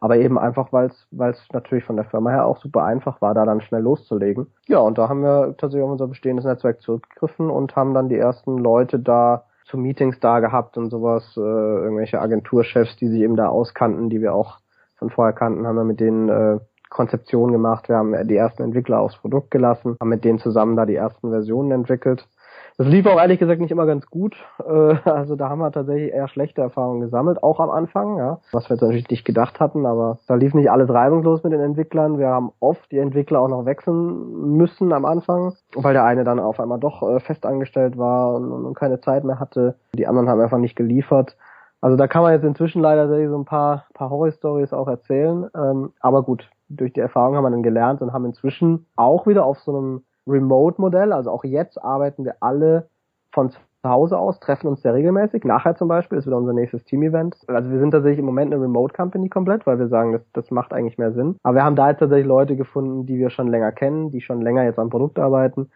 [SPEAKER 3] Aber eben einfach, weil es natürlich von der Firma her auch super einfach war, da dann schnell loszulegen. Ja, und da haben wir tatsächlich auf unser bestehendes Netzwerk zurückgegriffen und haben dann die ersten Leute da zu Meetings da gehabt und sowas, äh, irgendwelche Agenturchefs, die sich eben da auskannten, die wir auch von vorher kannten, haben wir mit denen äh, Konzeption gemacht, wir haben die ersten Entwickler aufs Produkt gelassen, haben mit denen zusammen da die ersten Versionen entwickelt das lief auch ehrlich gesagt nicht immer ganz gut. Äh, also da haben wir tatsächlich eher schlechte Erfahrungen gesammelt, auch am Anfang, ja. Was wir jetzt natürlich nicht gedacht hatten, aber da lief nicht alles reibungslos mit den Entwicklern. Wir haben oft die Entwickler auch noch wechseln müssen am Anfang, weil der eine dann auf einmal doch äh, festangestellt war und, und keine Zeit mehr hatte. Die anderen haben einfach nicht geliefert. Also da kann man jetzt inzwischen leider so ein paar, paar Horror-Stories auch erzählen. Ähm, aber gut, durch die Erfahrung haben wir dann gelernt und haben inzwischen auch wieder auf so einem Remote-Modell. Also auch jetzt arbeiten wir alle von zu Hause aus, treffen uns sehr regelmäßig. Nachher zum Beispiel ist wieder unser nächstes Team-Event. Also wir sind tatsächlich im Moment eine Remote-Company komplett, weil wir sagen, das, das macht eigentlich mehr Sinn. Aber wir haben da jetzt tatsächlich Leute gefunden, die wir schon länger kennen, die schon länger jetzt am Produkt arbeiten,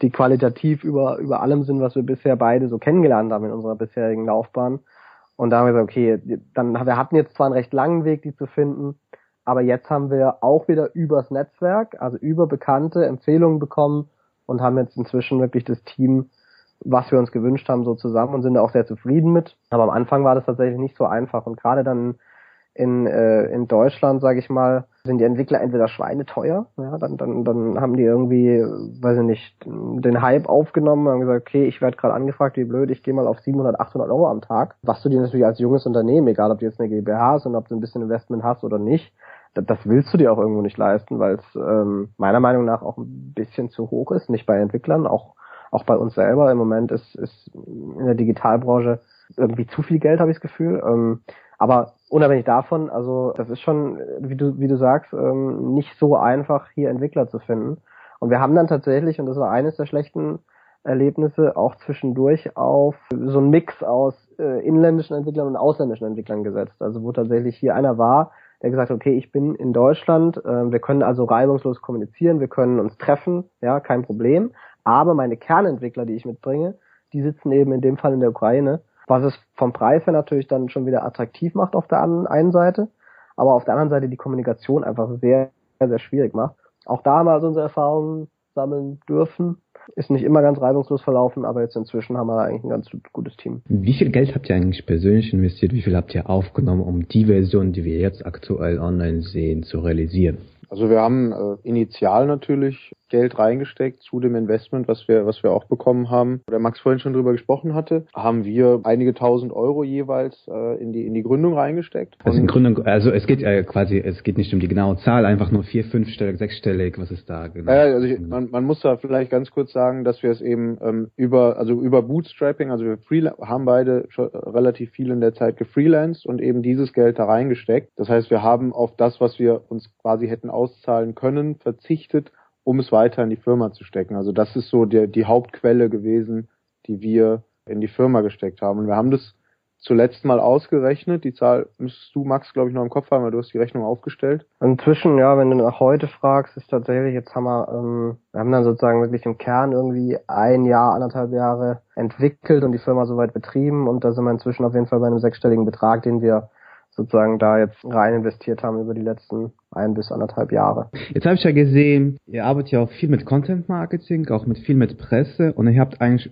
[SPEAKER 3] die qualitativ über, über allem sind, was wir bisher beide so kennengelernt haben in unserer bisherigen Laufbahn. Und da haben wir gesagt, okay, dann, wir hatten jetzt zwar einen recht langen Weg, die zu finden, aber jetzt haben wir auch wieder übers Netzwerk, also über bekannte Empfehlungen bekommen und haben jetzt inzwischen wirklich das Team, was wir uns gewünscht haben, so zusammen und sind da auch sehr zufrieden mit. Aber am Anfang war das tatsächlich nicht so einfach und gerade dann in, äh, in Deutschland, sage ich mal, sind die Entwickler entweder schweineteuer, ja, dann, dann, dann haben die irgendwie, weiß ich nicht, den Hype aufgenommen und haben gesagt, okay, ich werde gerade angefragt, wie blöd, ich gehe mal auf 700, 800 Euro am Tag, was du dir natürlich als junges Unternehmen, egal ob du jetzt eine GmbH hast und ob du ein bisschen Investment hast oder nicht, das, willst du dir auch irgendwo nicht leisten, weil es ähm, meiner Meinung nach auch ein bisschen zu hoch ist, nicht bei Entwicklern, auch auch bei uns selber. Im Moment ist, ist in der Digitalbranche irgendwie zu viel Geld, habe ich das Gefühl. Ähm, aber unabhängig davon, also das ist schon, wie du, wie du sagst, ähm, nicht so einfach, hier Entwickler zu finden. Und wir haben dann tatsächlich, und das war eines der schlechten Erlebnisse, auch zwischendurch auf so einen Mix aus äh, inländischen Entwicklern und ausländischen Entwicklern gesetzt. Also wo tatsächlich hier einer war, der gesagt hat, okay, ich bin in Deutschland, äh, wir können also reibungslos kommunizieren, wir können uns treffen, ja, kein Problem. Aber meine Kernentwickler, die ich mitbringe, die sitzen eben in dem Fall in der Ukraine was es vom Preis her natürlich dann schon wieder attraktiv macht auf der einen Seite, aber auf der anderen Seite die Kommunikation einfach sehr, sehr schwierig macht. Auch da mal so unsere Erfahrungen sammeln dürfen. Ist nicht immer ganz reibungslos verlaufen, aber jetzt inzwischen haben wir eigentlich ein ganz gutes Team.
[SPEAKER 2] Wie viel Geld habt ihr eigentlich persönlich investiert? Wie viel habt ihr aufgenommen, um die Version, die wir jetzt aktuell online sehen, zu realisieren?
[SPEAKER 4] Also wir haben äh, initial natürlich Geld reingesteckt zu dem Investment, was wir, was wir auch bekommen haben. Der Max vorhin schon drüber gesprochen hatte, haben wir einige tausend Euro jeweils äh, in die in die Gründung reingesteckt.
[SPEAKER 2] Also in Gründung, also es geht äh, quasi, es geht nicht um die genaue Zahl, einfach nur vier, fünfstellig, sechsstellig, was ist da
[SPEAKER 4] genau? Äh, also ich, man, man muss da vielleicht ganz kurz sagen, dass wir es eben ähm, über also über Bootstrapping, also wir haben beide schon relativ viel in der Zeit gefreelanced und eben dieses Geld da reingesteckt. Das heißt, wir haben auf das, was wir uns quasi hätten auszahlen können, verzichtet um es weiter in die Firma zu stecken. Also das ist so der, die Hauptquelle gewesen, die wir in die Firma gesteckt haben. Und wir haben das zuletzt mal ausgerechnet. Die Zahl müsstest du, Max, glaube ich, noch im Kopf haben, weil du hast die Rechnung aufgestellt.
[SPEAKER 3] Inzwischen, ja, wenn du nach heute fragst, ist tatsächlich, jetzt haben wir, ähm, wir haben dann sozusagen wirklich im Kern irgendwie ein Jahr, anderthalb Jahre entwickelt und die Firma soweit betrieben und da sind wir inzwischen auf jeden Fall bei einem sechsstelligen Betrag, den wir sozusagen da jetzt rein investiert haben über die letzten ein bis anderthalb Jahre.
[SPEAKER 2] Jetzt habe ich ja gesehen, ihr arbeitet ja auch viel mit Content Marketing, auch mit viel mit Presse und ihr habt eigentlich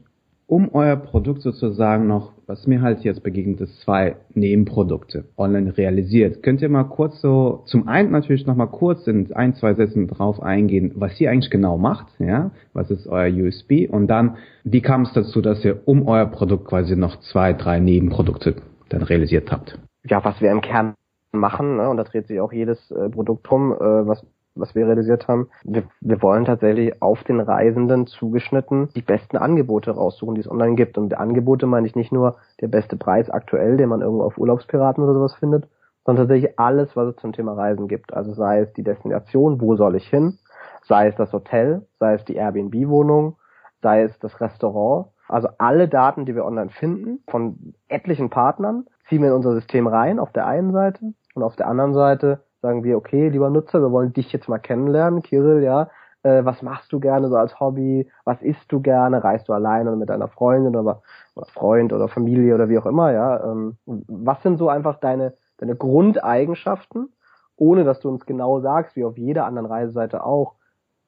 [SPEAKER 2] um euer Produkt sozusagen noch, was mir halt jetzt begegnet ist, zwei Nebenprodukte online realisiert. Könnt ihr mal kurz so, zum einen natürlich noch mal kurz in ein, zwei Sätzen drauf eingehen, was ihr eigentlich genau macht, ja, was ist euer USB und dann, wie kam es dazu, dass ihr um euer Produkt quasi noch zwei, drei Nebenprodukte dann realisiert habt?
[SPEAKER 3] Ja, was wir im Kern machen, ne, und da dreht sich auch jedes äh, Produkt drum, äh, was was wir realisiert haben. Wir, wir wollen tatsächlich auf den Reisenden zugeschnitten die besten Angebote raussuchen, die es online gibt. Und Angebote meine ich nicht nur der beste Preis aktuell, den man irgendwo auf Urlaubspiraten oder sowas findet, sondern tatsächlich alles, was es zum Thema Reisen gibt. Also sei es die Destination, wo soll ich hin, sei es das Hotel, sei es die Airbnb-Wohnung, sei es das Restaurant. Also alle Daten, die wir online finden, von etlichen Partnern, ziehen wir in unser System rein auf der einen Seite. Und auf der anderen Seite sagen wir, okay, lieber Nutzer, wir wollen dich jetzt mal kennenlernen, Kirill, ja, äh, was machst du gerne so als Hobby, was isst du gerne, reist du alleine oder mit deiner Freundin oder, oder Freund oder Familie oder wie auch immer, ja, ähm, was sind so einfach deine, deine Grundeigenschaften, ohne dass du uns genau sagst, wie auf jeder anderen Reiseseite auch,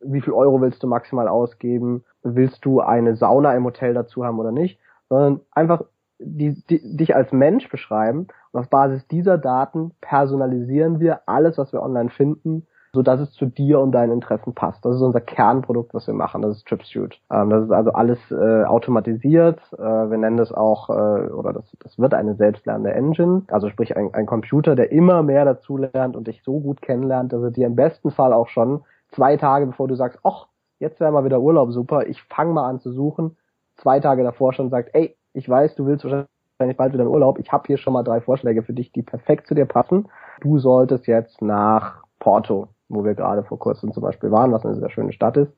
[SPEAKER 3] wie viel Euro willst du maximal ausgeben, willst du eine Sauna im Hotel dazu haben oder nicht, sondern einfach die, die, dich als Mensch beschreiben und auf Basis dieser Daten personalisieren wir alles, was wir online finden, so dass es zu dir und deinen Interessen passt. Das ist unser Kernprodukt, was wir machen. Das ist TripSuite. Ähm, das ist also alles äh, automatisiert. Äh, wir nennen das auch, äh, oder das, das wird eine selbstlernende Engine. Also sprich ein, ein Computer, der immer mehr dazu lernt und dich so gut kennenlernt, dass er dir im besten Fall auch schon zwei Tage bevor du sagst, ach, jetzt wäre mal wieder Urlaub super, ich fange mal an zu suchen, zwei Tage davor schon sagt, ey, ich weiß, du willst wahrscheinlich bald wieder in Urlaub. Ich habe hier schon mal drei Vorschläge für dich, die perfekt zu dir passen. Du solltest jetzt nach Porto, wo wir gerade vor kurzem zum Beispiel waren, was eine sehr schöne Stadt ist.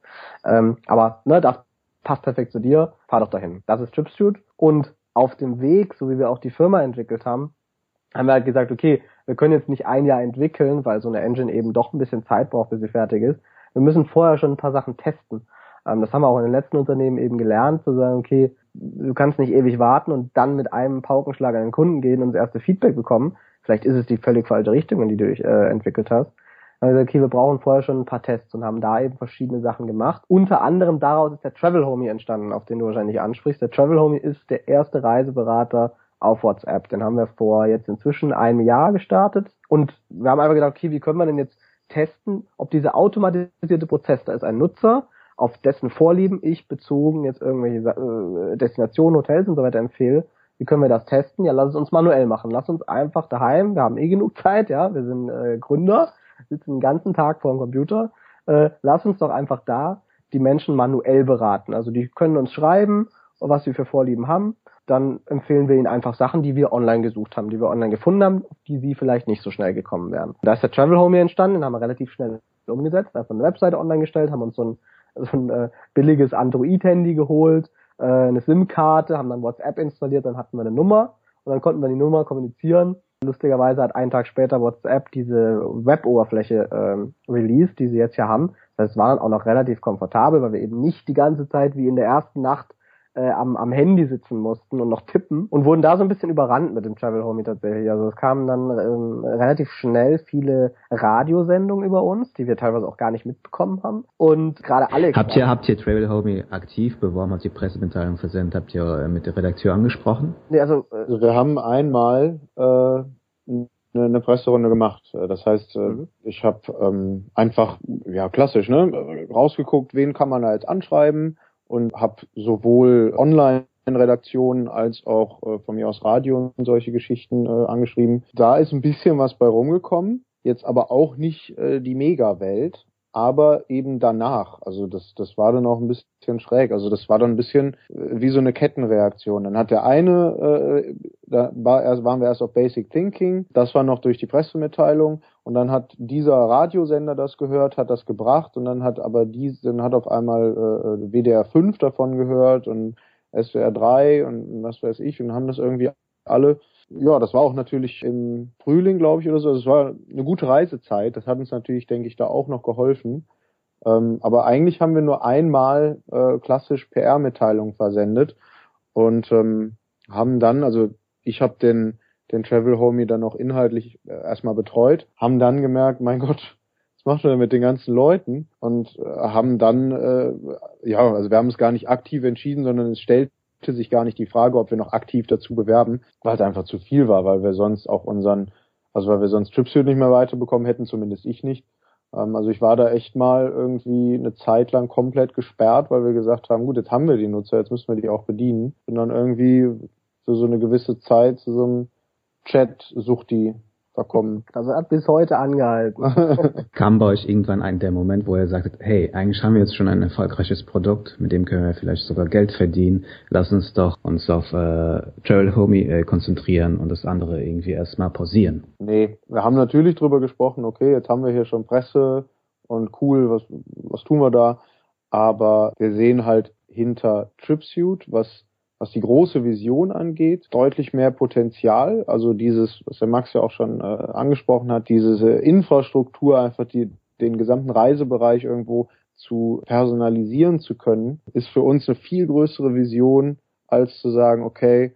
[SPEAKER 3] Ähm, aber ne, das passt perfekt zu dir. Fahr doch dahin. Das ist TripStute. Und auf dem Weg, so wie wir auch die Firma entwickelt haben, haben wir halt gesagt, okay, wir können jetzt nicht ein Jahr entwickeln, weil so eine Engine eben doch ein bisschen Zeit braucht, bis sie fertig ist. Wir müssen vorher schon ein paar Sachen testen. Ähm, das haben wir auch in den letzten Unternehmen eben gelernt, zu sagen, okay, du kannst nicht ewig warten und dann mit einem Paukenschlag an den Kunden gehen und das erste Feedback bekommen. Vielleicht ist es die völlig falsche Richtung, in die du dich äh, entwickelt hast. Also okay, wir brauchen vorher schon ein paar Tests und haben da eben verschiedene Sachen gemacht. Unter anderem daraus ist der Travel Homie entstanden, auf den du wahrscheinlich ansprichst. Der Travel Homie ist der erste Reiseberater auf WhatsApp. Den haben wir vor jetzt inzwischen einem Jahr gestartet und wir haben einfach gedacht, okay, wie können wir denn jetzt testen, ob dieser automatisierte Prozess, da ist ein Nutzer, auf dessen Vorlieben ich bezogen jetzt irgendwelche äh, Destinationen, Hotels und so weiter empfehle, wie können wir das testen? Ja, lass es uns manuell machen. Lass uns einfach daheim, wir haben eh genug *laughs* Zeit, ja, wir sind äh, Gründer, sitzen den ganzen Tag vor dem Computer, äh, lass uns doch einfach da die Menschen manuell beraten. Also die können uns schreiben, was sie für Vorlieben haben dann empfehlen wir ihnen einfach Sachen, die wir online gesucht haben, die wir online gefunden haben, die sie vielleicht nicht so schnell gekommen wären. Da ist der Travel Home hier entstanden, den haben wir relativ schnell umgesetzt, einfach eine Webseite online gestellt, haben uns so ein, *laughs* so ein äh, billiges Android-Handy geholt, äh, eine SIM-Karte, haben dann WhatsApp installiert, dann hatten wir eine Nummer und dann konnten wir die Nummer kommunizieren. Lustigerweise hat einen Tag später WhatsApp diese Web-Oberfläche ähm, released, die sie jetzt hier haben. Das heißt, es war dann auch noch relativ komfortabel, weil wir eben nicht die ganze Zeit wie in der ersten Nacht äh, am, am Handy sitzen mussten und noch tippen und wurden da so ein bisschen überrannt mit dem Travel Homie tatsächlich. Also es kamen dann ähm, relativ schnell viele Radiosendungen über uns, die wir teilweise auch gar nicht mitbekommen haben. Und gerade alle.
[SPEAKER 2] Habt ihr, habt ihr Travel Homie aktiv beworben, habt ihr Pressemitteilung versendet, habt ihr äh, mit der Redakteur angesprochen?
[SPEAKER 4] Nee, also, äh, also wir haben einmal äh, eine Presserunde gemacht. Äh, das heißt, äh, mhm. ich habe ähm, einfach, ja klassisch, ne, rausgeguckt, wen kann man da jetzt anschreiben und habe sowohl Online-Redaktionen als auch äh, von mir aus Radio und solche Geschichten äh, angeschrieben. Da ist ein bisschen was bei rumgekommen, jetzt aber auch nicht äh, die Mega-Welt, aber eben danach. Also das, das war dann auch ein bisschen schräg. Also das war dann ein bisschen äh, wie so eine Kettenreaktion. Dann hat der eine, äh, da war erst, waren wir erst auf Basic Thinking, das war noch durch die Pressemitteilung und dann hat dieser Radiosender das gehört, hat das gebracht und dann hat aber dies, dann hat auf einmal äh, WDR 5 davon gehört und SWR 3 und was weiß ich und haben das irgendwie alle ja, das war auch natürlich im Frühling, glaube ich, oder so. Also es war eine gute Reisezeit. Das hat uns natürlich, denke ich, da auch noch geholfen. Ähm, aber eigentlich haben wir nur einmal äh, klassisch PR-Mitteilungen versendet und ähm, haben dann, also ich habe den den Travel Homie dann noch inhaltlich äh, erstmal betreut, haben dann gemerkt, mein Gott, was macht er denn mit den ganzen Leuten? Und äh, haben dann, äh, ja, also wir haben es gar nicht aktiv entschieden, sondern es stellt sich gar nicht die Frage, ob wir noch aktiv dazu bewerben, weil es einfach zu viel war, weil wir sonst auch unseren, also weil wir sonst Tripsuit nicht mehr weiterbekommen hätten, zumindest ich nicht. Ähm, also ich war da echt mal irgendwie eine Zeit lang komplett gesperrt, weil wir gesagt haben, gut, jetzt haben wir die Nutzer, jetzt müssen wir die auch bedienen. Und dann irgendwie für so eine gewisse Zeit zu so einem Chat sucht die verkommen.
[SPEAKER 3] Also hat bis heute angehalten. *laughs*
[SPEAKER 2] Kam bei euch irgendwann ein der Moment, wo ihr sagtet, hey, eigentlich haben wir jetzt schon ein erfolgreiches Produkt, mit dem können wir vielleicht sogar Geld verdienen. Lass uns doch uns auf äh, Travel Homie äh, konzentrieren und das andere irgendwie erstmal pausieren.
[SPEAKER 4] Nee, wir haben natürlich drüber gesprochen, okay, jetzt haben wir hier schon Presse und cool, was, was tun wir da? Aber wir sehen halt hinter Tripsuit, was was die große Vision angeht, deutlich mehr Potenzial. Also dieses, was der Max ja auch schon äh, angesprochen hat, diese Infrastruktur, einfach die, den gesamten Reisebereich irgendwo zu personalisieren zu können, ist für uns eine viel größere Vision, als zu sagen, okay,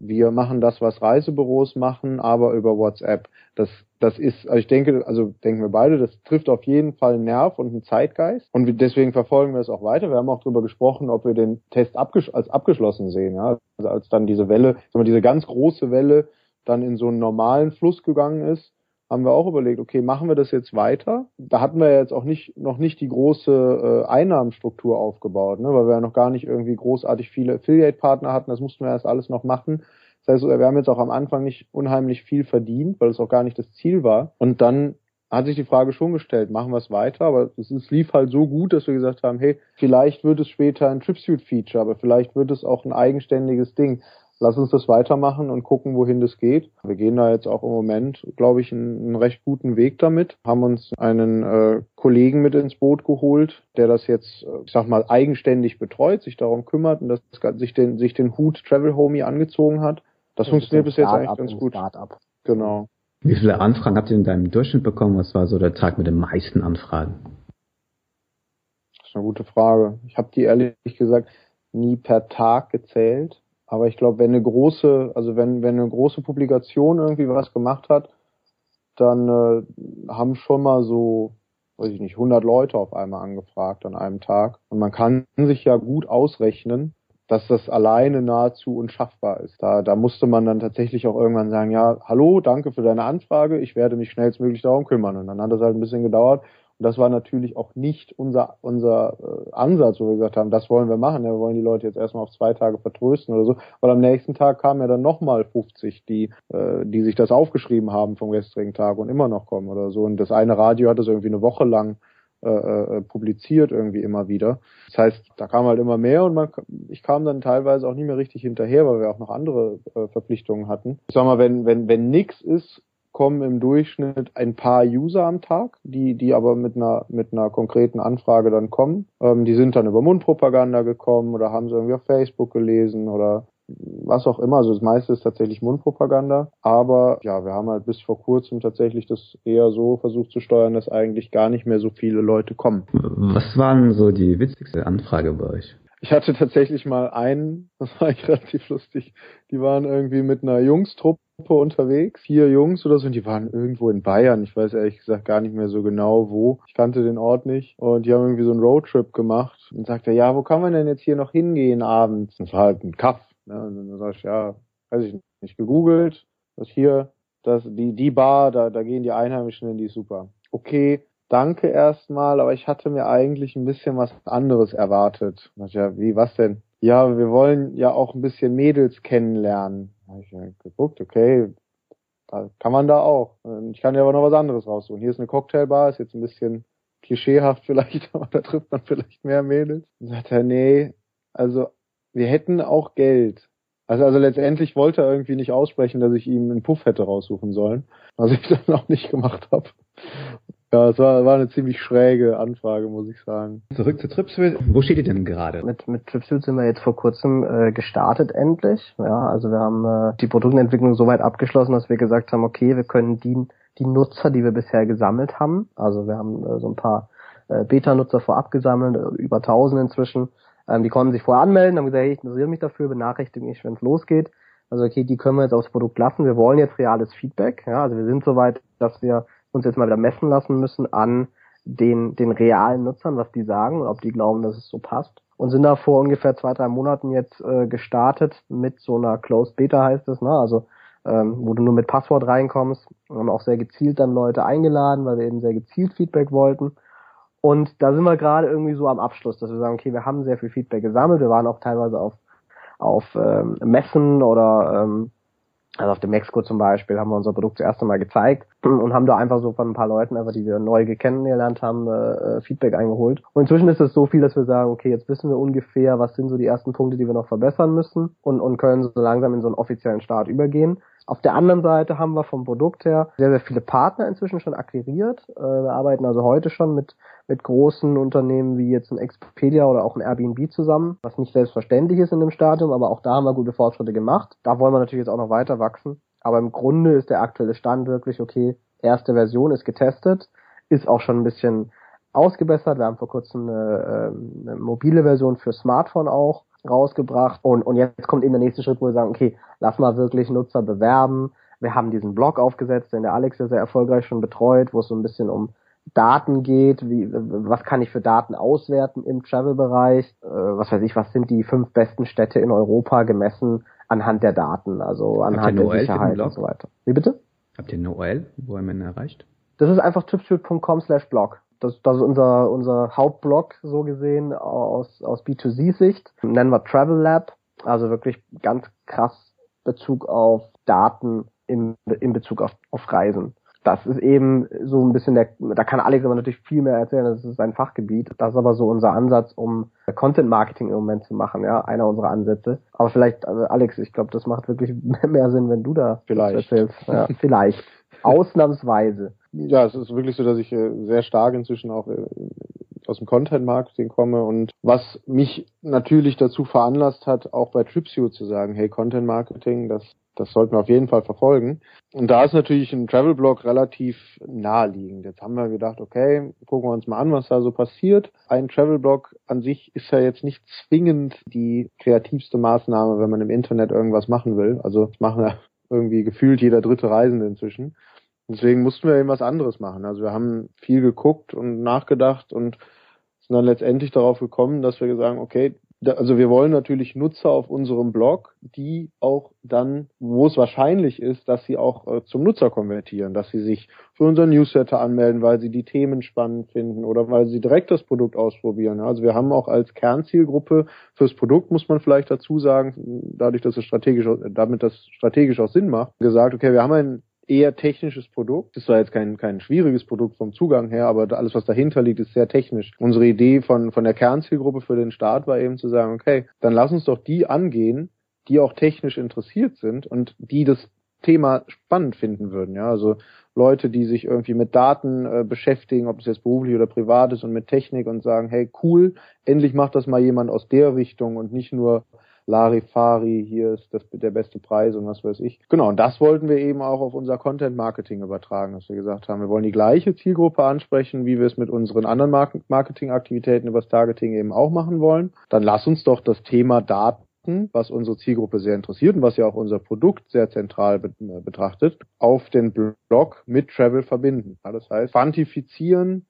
[SPEAKER 4] wir machen das, was Reisebüros machen, aber über WhatsApp. Das, das ist, also ich denke, also denken wir beide, das trifft auf jeden Fall einen Nerv und einen Zeitgeist. Und deswegen verfolgen wir es auch weiter. Wir haben auch darüber gesprochen, ob wir den Test abgesch als abgeschlossen sehen, ja. Also als dann diese Welle, diese ganz große Welle dann in so einen normalen Fluss gegangen ist, haben wir auch überlegt, okay, machen wir das jetzt weiter? Da hatten wir jetzt auch nicht, noch nicht die große äh, Einnahmenstruktur aufgebaut, ne, weil wir ja noch gar nicht irgendwie großartig viele Affiliate-Partner hatten, das mussten wir erst alles noch machen. Das heißt, wir haben jetzt auch am Anfang nicht unheimlich viel verdient, weil es auch gar nicht das Ziel war. Und dann hat sich die Frage schon gestellt, machen wir es weiter, aber es, es lief halt so gut, dass wir gesagt haben, hey, vielleicht wird es später ein Tripsuit-Feature, aber vielleicht wird es auch ein eigenständiges Ding lass uns das weitermachen und gucken, wohin das geht. Wir gehen da jetzt auch im Moment, glaube ich, einen, einen recht guten Weg damit. Haben uns einen äh, Kollegen mit ins Boot geholt, der das jetzt, äh, ich sag mal, eigenständig betreut, sich darum kümmert und das, sich den, sich den Hut Travel Homie angezogen hat. Das, das funktioniert bis jetzt eigentlich ganz gut. Startup. Genau.
[SPEAKER 2] Wie viele Anfragen habt ihr in deinem Durchschnitt bekommen? Was war so der Tag mit den meisten Anfragen?
[SPEAKER 4] ist eine gute Frage. Ich habe die ehrlich gesagt nie per Tag gezählt. Aber ich glaube, wenn eine große, also wenn, wenn eine große Publikation irgendwie was gemacht hat, dann äh, haben schon mal so, weiß ich nicht, 100 Leute auf einmal angefragt an einem Tag. Und man kann sich ja gut ausrechnen, dass das alleine nahezu unschaffbar ist. Da, da musste man dann tatsächlich auch irgendwann sagen, ja, hallo, danke für deine Anfrage, ich werde mich schnellstmöglich darum kümmern. Und dann hat das halt ein bisschen gedauert. Und das war natürlich auch nicht unser, unser äh, Ansatz, wo wir gesagt haben, das wollen wir machen. Ja, wir wollen die Leute jetzt erstmal auf zwei Tage vertrösten oder so. Weil am nächsten Tag kamen ja dann nochmal 50, die, äh, die sich das aufgeschrieben haben vom gestrigen Tag und immer noch kommen oder so. Und das eine Radio hat das irgendwie eine Woche lang äh, äh, publiziert irgendwie immer wieder. Das heißt, da kam halt immer mehr und man, ich kam dann teilweise auch nicht mehr richtig hinterher, weil wir auch noch andere äh, Verpflichtungen hatten. Ich sag mal, wenn wenn wenn nix ist, kommen im Durchschnitt ein paar User am Tag, die, die aber mit einer, mit einer konkreten Anfrage dann kommen. Ähm, die sind dann über Mundpropaganda gekommen oder haben sie irgendwie auf Facebook gelesen oder was auch immer. Also das meiste ist tatsächlich Mundpropaganda. Aber ja, wir haben halt bis vor kurzem tatsächlich das eher so versucht zu steuern, dass eigentlich gar nicht mehr so viele Leute kommen.
[SPEAKER 2] Was waren so die witzigste Anfrage bei euch?
[SPEAKER 4] Ich hatte tatsächlich mal einen, *laughs* das war eigentlich relativ lustig. Die waren irgendwie mit einer Jungstruppe unterwegs, vier Jungs oder so, und die waren irgendwo in Bayern. Ich weiß ehrlich gesagt gar nicht mehr so genau wo. Ich kannte den Ort nicht. Und die haben irgendwie so einen Roadtrip gemacht und sagte, ja, wo kann man denn jetzt hier noch hingehen abends? Das war halt ein Kaff. Ne? Und dann sag ich, ja, weiß ich nicht, gegoogelt. Das hier, das, die, die Bar, da, da gehen die Einheimischen in, die ist super. Okay, danke erstmal, aber ich hatte mir eigentlich ein bisschen was anderes erwartet. Ja, wie, was denn? Ja, wir wollen ja auch ein bisschen Mädels kennenlernen. Da habe ich ja geguckt, okay, da kann man da auch. Ich kann ja aber noch was anderes raussuchen. Hier ist eine Cocktailbar, ist jetzt ein bisschen klischeehaft vielleicht, *laughs* aber da trifft man vielleicht mehr Mädels. Und sagt er, nee, also wir hätten auch Geld. Also, also letztendlich wollte er irgendwie nicht aussprechen, dass ich ihm einen Puff hätte raussuchen sollen, was ich *laughs* dann auch nicht gemacht habe. Ja, es war, war eine ziemlich schräge Anfrage, muss ich sagen.
[SPEAKER 2] Zurück zu Tripsville. Wo steht ihr denn gerade?
[SPEAKER 3] Mit, mit Tripsville sind wir jetzt vor kurzem äh, gestartet endlich. Ja, also wir haben äh, die Produktentwicklung so weit abgeschlossen, dass wir gesagt haben, okay, wir können die, die Nutzer, die wir bisher gesammelt haben, also wir haben äh, so ein paar äh, Beta-Nutzer vorab gesammelt, äh, über 1000 inzwischen, ähm, die konnten sich vorher anmelden, haben gesagt, hey, ich interessiere mich dafür, benachrichtige mich, wenn es losgeht. Also okay, die können wir jetzt aufs Produkt lassen. Wir wollen jetzt reales Feedback. Ja, also wir sind soweit, dass wir uns jetzt mal wieder messen lassen müssen an den, den realen Nutzern, was die sagen ob die glauben, dass es so passt. Und sind da vor ungefähr zwei, drei Monaten jetzt äh, gestartet mit so einer Closed Beta heißt es, ne? Also ähm, wo du nur mit Passwort reinkommst. Wir auch sehr gezielt dann Leute eingeladen, weil wir eben sehr gezielt Feedback wollten. Und da sind wir gerade irgendwie so am Abschluss, dass wir sagen, okay, wir haben sehr viel Feedback gesammelt. Wir waren auch teilweise auf, auf ähm, Messen oder ähm, also auf dem Mexiko zum Beispiel haben wir unser Produkt das erste Mal gezeigt und haben da einfach so von ein paar Leuten, einfach die wir neu kennengelernt haben, äh, Feedback eingeholt. Und inzwischen ist es so viel, dass wir sagen, okay, jetzt wissen wir ungefähr, was sind so die ersten Punkte, die wir noch verbessern müssen und, und können so langsam in so einen offiziellen Start übergehen. Auf der anderen Seite haben wir vom Produkt her sehr, sehr viele Partner inzwischen schon akquiriert. Äh, wir arbeiten also heute schon mit, mit großen Unternehmen wie jetzt ein Expedia oder auch ein Airbnb zusammen, was nicht selbstverständlich ist in dem Stadium, aber auch da haben wir gute Fortschritte gemacht. Da wollen wir natürlich jetzt auch noch weiter wachsen. Aber im Grunde ist der aktuelle Stand wirklich, okay, erste Version ist getestet, ist auch schon ein bisschen ausgebessert. Wir haben vor kurzem eine, ähm, eine mobile Version für Smartphone auch rausgebracht. Und, und jetzt kommt eben der nächste Schritt, wo wir sagen, okay, lass mal wirklich Nutzer bewerben. Wir haben diesen Blog aufgesetzt, den der Alex ja sehr erfolgreich schon betreut, wo es so ein bisschen um Daten geht, wie, was kann ich für Daten auswerten im Travel-Bereich, äh, was weiß ich, was sind die fünf besten Städte in Europa gemessen anhand der Daten, also anhand der Sicherheit und so weiter. Wie bitte?
[SPEAKER 2] Habt ihr eine OL, wo ihr man erreicht?
[SPEAKER 3] Das ist einfach tipshoot.com slash blog das, das ist unser, unser Hauptblog so gesehen aus, aus B2C-Sicht. Nennen wir Travel Lab. Also wirklich ganz krass Bezug auf Daten im, in Bezug auf, auf Reisen. Das ist eben so ein bisschen der, da kann Alex aber natürlich viel mehr erzählen, das ist sein Fachgebiet. Das ist aber so unser Ansatz, um Content Marketing im Moment zu machen, ja, einer unserer Ansätze. Aber vielleicht, also Alex, ich glaube, das macht wirklich *laughs* mehr Sinn, wenn du da
[SPEAKER 4] vielleicht
[SPEAKER 3] erzählst. Ja, *laughs* vielleicht. Ausnahmsweise.
[SPEAKER 4] Ja, es ist wirklich so, dass ich äh, sehr stark inzwischen auch äh, aus dem Content Marketing komme und was mich natürlich dazu veranlasst hat, auch bei Tripsio zu sagen, hey, Content Marketing, das das sollten wir auf jeden Fall verfolgen. Und da ist natürlich ein Travel-Blog relativ naheliegend. Jetzt haben wir gedacht, okay, gucken wir uns mal an, was da so passiert. Ein Travel-Blog an sich ist ja jetzt nicht zwingend die kreativste Maßnahme, wenn man im Internet irgendwas machen will. Also das machen ja irgendwie gefühlt jeder dritte Reisende inzwischen. Deswegen mussten wir eben was anderes machen. Also wir haben viel geguckt und nachgedacht und sind dann letztendlich darauf gekommen, dass wir sagen, okay, also wir wollen natürlich Nutzer auf unserem Blog, die auch dann, wo es wahrscheinlich ist, dass sie auch äh, zum Nutzer konvertieren, dass sie sich für unseren Newsletter anmelden, weil sie die Themen spannend finden oder weil sie direkt das Produkt ausprobieren. Also wir haben auch als Kernzielgruppe fürs Produkt, muss man vielleicht dazu sagen, dadurch, dass es strategisch, damit das strategisch auch Sinn macht, gesagt, okay, wir haben ein eher technisches Produkt. Das war jetzt kein, kein schwieriges Produkt vom Zugang her, aber alles, was dahinter liegt, ist sehr technisch. Unsere Idee von, von der Kernzielgruppe für den Start war eben zu sagen, okay, dann lass uns doch die angehen, die auch technisch interessiert sind und die das Thema spannend finden würden. Ja, also Leute, die sich irgendwie mit Daten äh, beschäftigen, ob es jetzt beruflich oder privat ist und mit Technik und sagen, hey, cool, endlich macht das mal jemand aus der Richtung und nicht nur Larifari, hier ist das, der beste Preis und was weiß ich. Genau, und das wollten wir eben auch auf unser Content Marketing übertragen, dass wir gesagt haben, wir wollen die gleiche Zielgruppe ansprechen, wie wir es mit unseren anderen Marketingaktivitäten über das Targeting eben auch machen wollen. Dann lass uns doch das Thema Daten was unsere Zielgruppe sehr interessiert und was ja auch unser Produkt sehr zentral betrachtet, auf den Blog mit Travel verbinden. Das heißt, quantifizieren,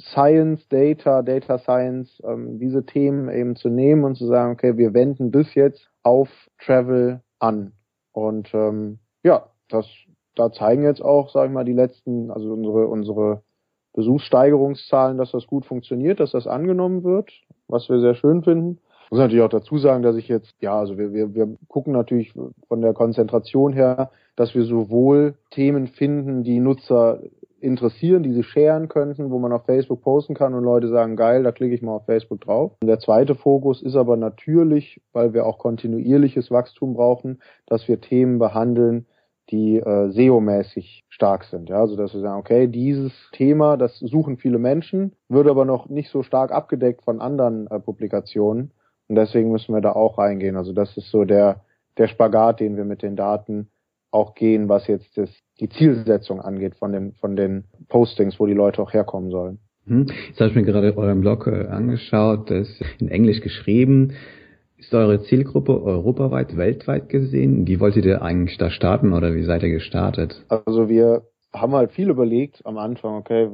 [SPEAKER 4] Science, Data, Data Science, ähm, diese Themen eben zu nehmen und zu sagen, okay, wir wenden das jetzt auf Travel an. Und ähm, ja, das da zeigen jetzt auch, sag ich mal, die letzten, also unsere unsere Besuchssteigerungszahlen, dass das gut funktioniert, dass das angenommen wird, was wir sehr schön finden. Ich muss natürlich auch dazu sagen, dass ich jetzt, ja, also wir, wir, wir gucken natürlich von der Konzentration her, dass wir sowohl Themen finden, die Nutzer interessieren, die sie sharen könnten, wo man auf Facebook posten kann und Leute sagen, geil, da klicke ich mal auf Facebook drauf. Und der zweite Fokus ist aber natürlich, weil wir auch kontinuierliches Wachstum brauchen, dass wir Themen behandeln, die äh, SEO-mäßig stark sind. Ja, also dass wir sagen, okay, dieses Thema, das suchen viele Menschen, wird aber noch nicht so stark abgedeckt von anderen äh, Publikationen. Und deswegen müssen wir da auch reingehen. Also das ist so der, der Spagat, den wir mit den Daten auch gehen, was jetzt das, die Zielsetzung angeht von den, von den Postings, wo die Leute auch herkommen sollen.
[SPEAKER 2] Hm. Jetzt habe ich mir gerade euren Blog äh, angeschaut, das ist in Englisch geschrieben. Ist eure Zielgruppe europaweit, weltweit gesehen? Wie wolltet ihr eigentlich da starten oder wie seid ihr gestartet?
[SPEAKER 4] Also wir haben halt viel überlegt am Anfang, okay,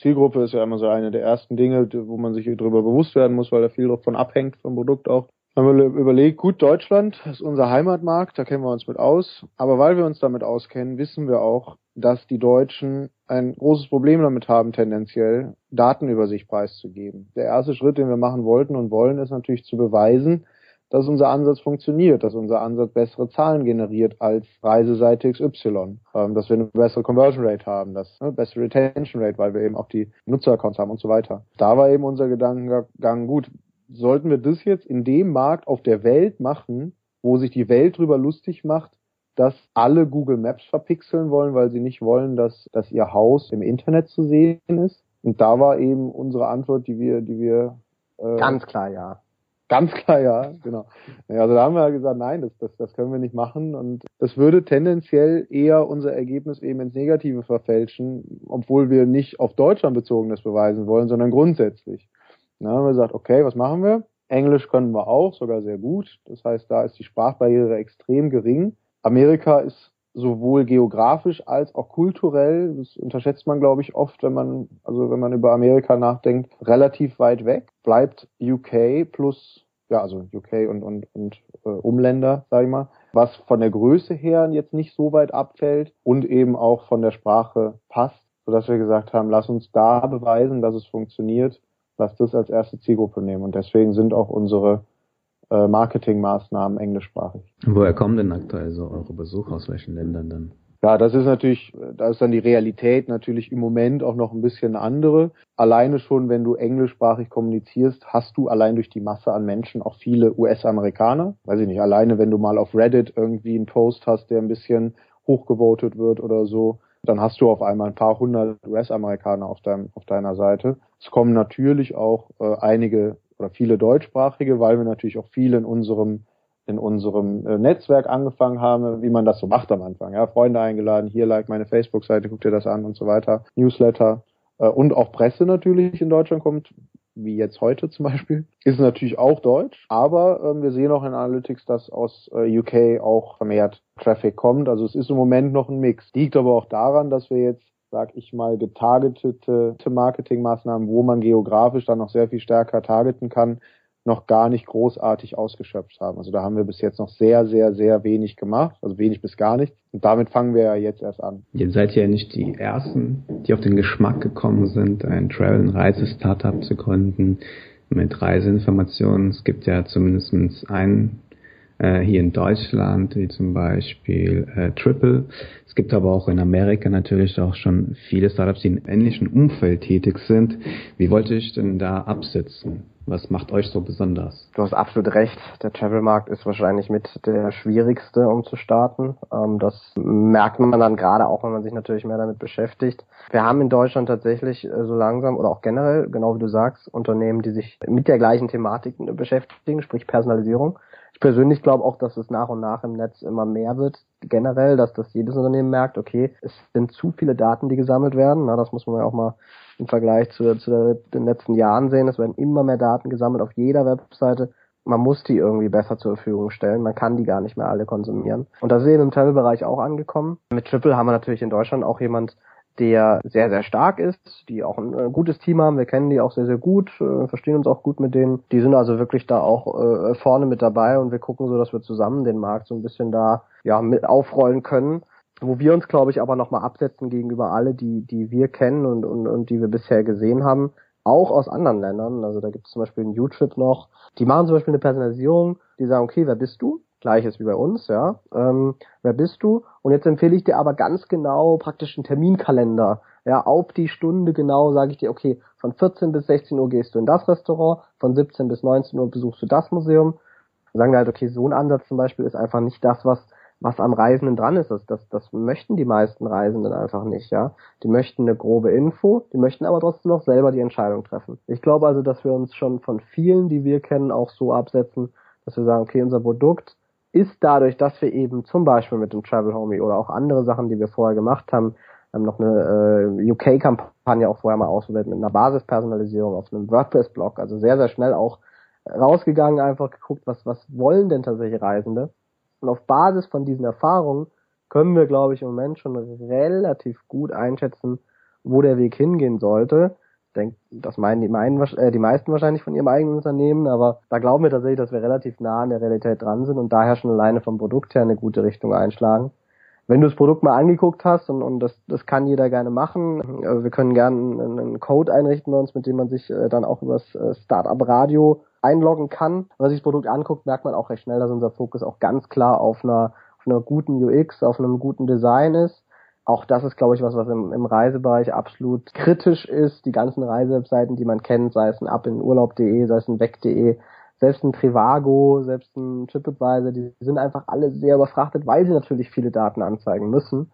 [SPEAKER 4] Zielgruppe ist ja immer so eine der ersten Dinge, wo man sich darüber bewusst werden muss, weil da viel davon abhängt vom Produkt auch haben wir überlegt, gut, Deutschland ist unser Heimatmarkt, da kennen wir uns mit aus. Aber weil wir uns damit auskennen, wissen wir auch, dass die Deutschen ein großes Problem damit haben, tendenziell Daten über sich preiszugeben. Der erste Schritt, den wir machen wollten und wollen, ist natürlich zu beweisen, dass unser Ansatz funktioniert, dass unser Ansatz bessere Zahlen generiert als Reiseseite XY, ähm, dass wir eine bessere Conversion Rate haben, dass ne, bessere Retention Rate, weil wir eben auch die Nutzeraccounts haben und so weiter. Da war eben unser Gedankengang, gut, sollten wir das jetzt in dem Markt auf der Welt machen, wo sich die Welt drüber lustig macht, dass alle Google Maps verpixeln wollen, weil sie nicht wollen, dass, dass ihr Haus im Internet zu sehen ist. Und da war eben unsere Antwort, die wir, die wir
[SPEAKER 3] äh, ganz klar ja.
[SPEAKER 4] Ganz klar ja, genau. Also da haben wir gesagt, nein, das, das, das können wir nicht machen und das würde tendenziell eher unser Ergebnis eben ins Negative verfälschen, obwohl wir nicht auf Deutschland bezogenes beweisen wollen, sondern grundsätzlich. Dann haben wir gesagt, okay, was machen wir? Englisch können wir auch, sogar sehr gut. Das heißt, da ist die Sprachbarriere extrem gering. Amerika ist sowohl geografisch als auch kulturell, das unterschätzt man, glaube ich, oft, wenn man, also wenn man über Amerika nachdenkt, relativ weit weg. Bleibt UK plus, ja, also UK und, und, und äh, Umländer, sage ich mal, was von der Größe her jetzt nicht so weit abfällt und eben auch von der Sprache passt, sodass wir gesagt haben, lass uns da beweisen, dass es funktioniert lass das als erste Zielgruppe nehmen. Und deswegen sind auch unsere äh, Marketingmaßnahmen englischsprachig.
[SPEAKER 2] Woher kommen denn aktuell so eure Besucher aus welchen Ländern dann?
[SPEAKER 4] Ja, das ist natürlich, da ist dann die Realität natürlich im Moment auch noch ein bisschen andere. Alleine schon, wenn du englischsprachig kommunizierst, hast du allein durch die Masse an Menschen auch viele US-Amerikaner. Weiß ich nicht, alleine wenn du mal auf Reddit irgendwie einen Post hast, der ein bisschen hochgevotet wird oder so, dann hast du auf einmal ein paar hundert US-Amerikaner auf, deinem, auf deiner Seite. Es kommen natürlich auch äh, einige oder viele deutschsprachige, weil wir natürlich auch viel in unserem in unserem äh, Netzwerk angefangen haben, wie man das so macht am Anfang. Ja, Freunde eingeladen, hier like meine Facebook-Seite, guck dir das an und so weiter. Newsletter äh, und auch Presse natürlich in Deutschland kommt, wie jetzt heute zum Beispiel, ist natürlich auch Deutsch, aber ähm, wir sehen auch in Analytics, dass aus äh, UK auch vermehrt Traffic kommt. Also es ist im Moment noch ein Mix. Liegt aber auch daran, dass wir jetzt sag ich mal, getargetete Marketingmaßnahmen, wo man geografisch dann noch sehr viel stärker targeten kann, noch gar nicht großartig ausgeschöpft haben. Also da haben wir bis jetzt noch sehr, sehr, sehr wenig gemacht, also wenig bis gar nichts. Und damit fangen wir ja jetzt erst an.
[SPEAKER 2] Ihr seid ja nicht die Ersten, die auf den Geschmack gekommen sind, ein Travel- und Reise-Startup zu gründen mit Reiseinformationen. Es gibt ja zumindest einen äh, hier in Deutschland, wie zum Beispiel äh, Triple. Es gibt aber auch in Amerika natürlich auch schon viele Startups, die im ähnlichen Umfeld tätig sind. Wie wollte ich denn da absitzen? Was macht euch so besonders?
[SPEAKER 3] Du hast absolut recht. Der Travel-Markt ist wahrscheinlich mit der schwierigste, um zu starten. Ähm, das merkt man dann gerade auch, wenn man sich natürlich mehr damit beschäftigt. Wir haben in Deutschland tatsächlich äh, so langsam oder auch generell, genau wie du sagst, Unternehmen, die sich mit der gleichen Thematik beschäftigen, sprich Personalisierung. Ich persönlich glaube auch, dass es nach und nach im Netz immer mehr wird, generell, dass das jedes Unternehmen merkt, okay, es sind zu viele Daten, die gesammelt werden. Na, das muss man ja auch mal im Vergleich zu, zu den letzten Jahren sehen. Es werden immer mehr Daten gesammelt auf jeder Webseite. Man muss die irgendwie besser zur Verfügung stellen. Man kann die gar nicht mehr alle konsumieren. Und da sehen wir im Travel-Bereich auch angekommen. Mit Triple haben wir natürlich in Deutschland auch jemand, der sehr, sehr stark ist, die auch ein, ein, gutes Team haben. Wir kennen die auch sehr, sehr gut, äh, verstehen uns auch gut mit denen. Die sind also wirklich da auch äh, vorne mit dabei und wir gucken so, dass wir zusammen den Markt so ein bisschen da ja mit aufrollen können. Wo wir uns, glaube ich, aber nochmal absetzen gegenüber alle, die, die wir kennen und, und, und die wir bisher gesehen haben, auch aus anderen Ländern. Also da gibt es zum Beispiel einen U-Trip noch. Die machen zum Beispiel eine Personalisierung, die sagen, okay, wer bist du? Gleiches wie bei uns, ja. Ähm, wer bist du? Und jetzt empfehle ich dir aber ganz genau praktisch einen Terminkalender. Ja, auf die Stunde genau sage ich dir, okay, von 14 bis 16 Uhr gehst du in das Restaurant, von 17 bis 19 Uhr besuchst du das Museum. Sagen wir halt, okay, so ein Ansatz zum Beispiel ist einfach nicht das, was was am Reisenden dran ist. Das, das, das möchten die meisten Reisenden einfach nicht, ja. Die möchten eine grobe Info, die möchten aber trotzdem noch selber die Entscheidung treffen. Ich glaube also, dass wir uns schon von vielen, die wir kennen, auch so absetzen, dass wir sagen, okay, unser Produkt ist dadurch, dass wir eben zum Beispiel mit dem Travel Homie oder auch andere Sachen, die wir vorher gemacht haben, haben noch eine äh, UK-Kampagne auch vorher mal ausprobiert mit einer Basispersonalisierung auf einem WordPress-Blog, also sehr, sehr schnell auch rausgegangen, einfach geguckt, was, was wollen denn tatsächlich Reisende. Und auf Basis von diesen Erfahrungen können wir, glaube ich, im Moment schon relativ gut einschätzen, wo der Weg hingehen sollte denke, das meinen die, meinen, äh, die meisten wahrscheinlich von ihrem eigenen Unternehmen, aber da glauben wir tatsächlich, dass wir relativ nah an der Realität dran sind und daher schon alleine vom Produkt her eine gute Richtung einschlagen. Wenn du das Produkt mal angeguckt hast und, und das, das kann jeder gerne machen, also wir können gerne einen, einen Code einrichten bei uns, mit dem man sich äh, dann auch übers äh, Startup Radio einloggen kann. Wenn man sich das Produkt anguckt, merkt man auch recht schnell, dass unser Fokus auch ganz klar auf einer, auf einer guten UX, auf einem guten Design ist auch das ist, glaube ich, was, was im, im Reisebereich absolut kritisch ist. Die ganzen Reisewebseiten, die man kennt, sei es ein Ab in Urlaub.de, sei es ein Weg.de, selbst ein Trivago, selbst ein TripAdvisor, die sind einfach alle sehr überfrachtet, weil sie natürlich viele Daten anzeigen müssen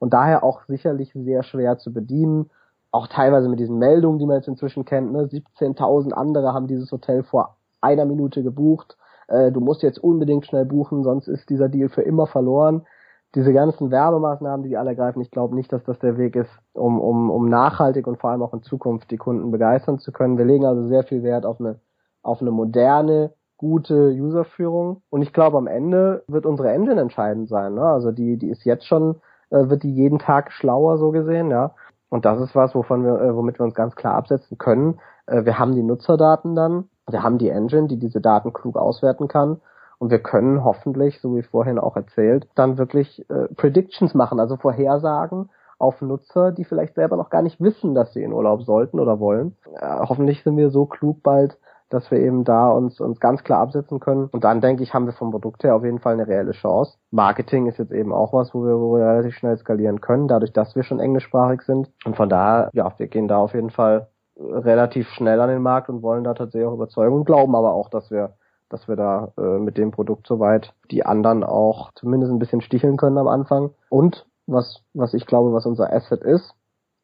[SPEAKER 3] und daher auch sicherlich sehr schwer zu bedienen. Auch teilweise mit diesen Meldungen, die man jetzt inzwischen kennt, ne? 17.000 andere haben dieses Hotel vor einer Minute gebucht. Äh, du musst jetzt unbedingt schnell buchen, sonst ist dieser Deal für immer verloren diese ganzen Werbemaßnahmen, die die alle greifen, ich glaube nicht, dass das der Weg ist, um, um, um nachhaltig und vor allem auch in Zukunft die Kunden begeistern zu können. Wir legen also sehr viel Wert auf eine, auf eine moderne, gute Userführung. Und ich glaube, am Ende wird unsere Engine entscheidend sein. Ne? Also die, die ist jetzt schon, äh, wird die jeden Tag schlauer, so gesehen, ja. Und das ist was, wovon wir, äh, womit wir uns ganz klar absetzen können. Äh, wir haben die Nutzerdaten dann, wir haben die Engine, die diese Daten klug auswerten kann. Und wir können hoffentlich, so wie vorhin auch erzählt, dann wirklich äh, Predictions machen, also Vorhersagen auf Nutzer, die vielleicht selber noch gar nicht wissen, dass sie in Urlaub sollten oder wollen. Äh, hoffentlich sind wir so klug bald, dass wir eben da uns, uns ganz klar absetzen können. Und dann denke ich, haben wir vom Produkt her auf jeden Fall eine reelle Chance. Marketing ist jetzt eben auch was, wo wir, wo wir relativ schnell skalieren können, dadurch, dass wir schon englischsprachig sind. Und von daher, ja, wir gehen da auf jeden Fall relativ schnell an den Markt und wollen da tatsächlich auch überzeugen und glauben aber auch, dass wir dass wir da äh, mit dem Produkt soweit die anderen auch zumindest ein bisschen sticheln können am Anfang. Und was, was ich glaube, was unser Asset ist,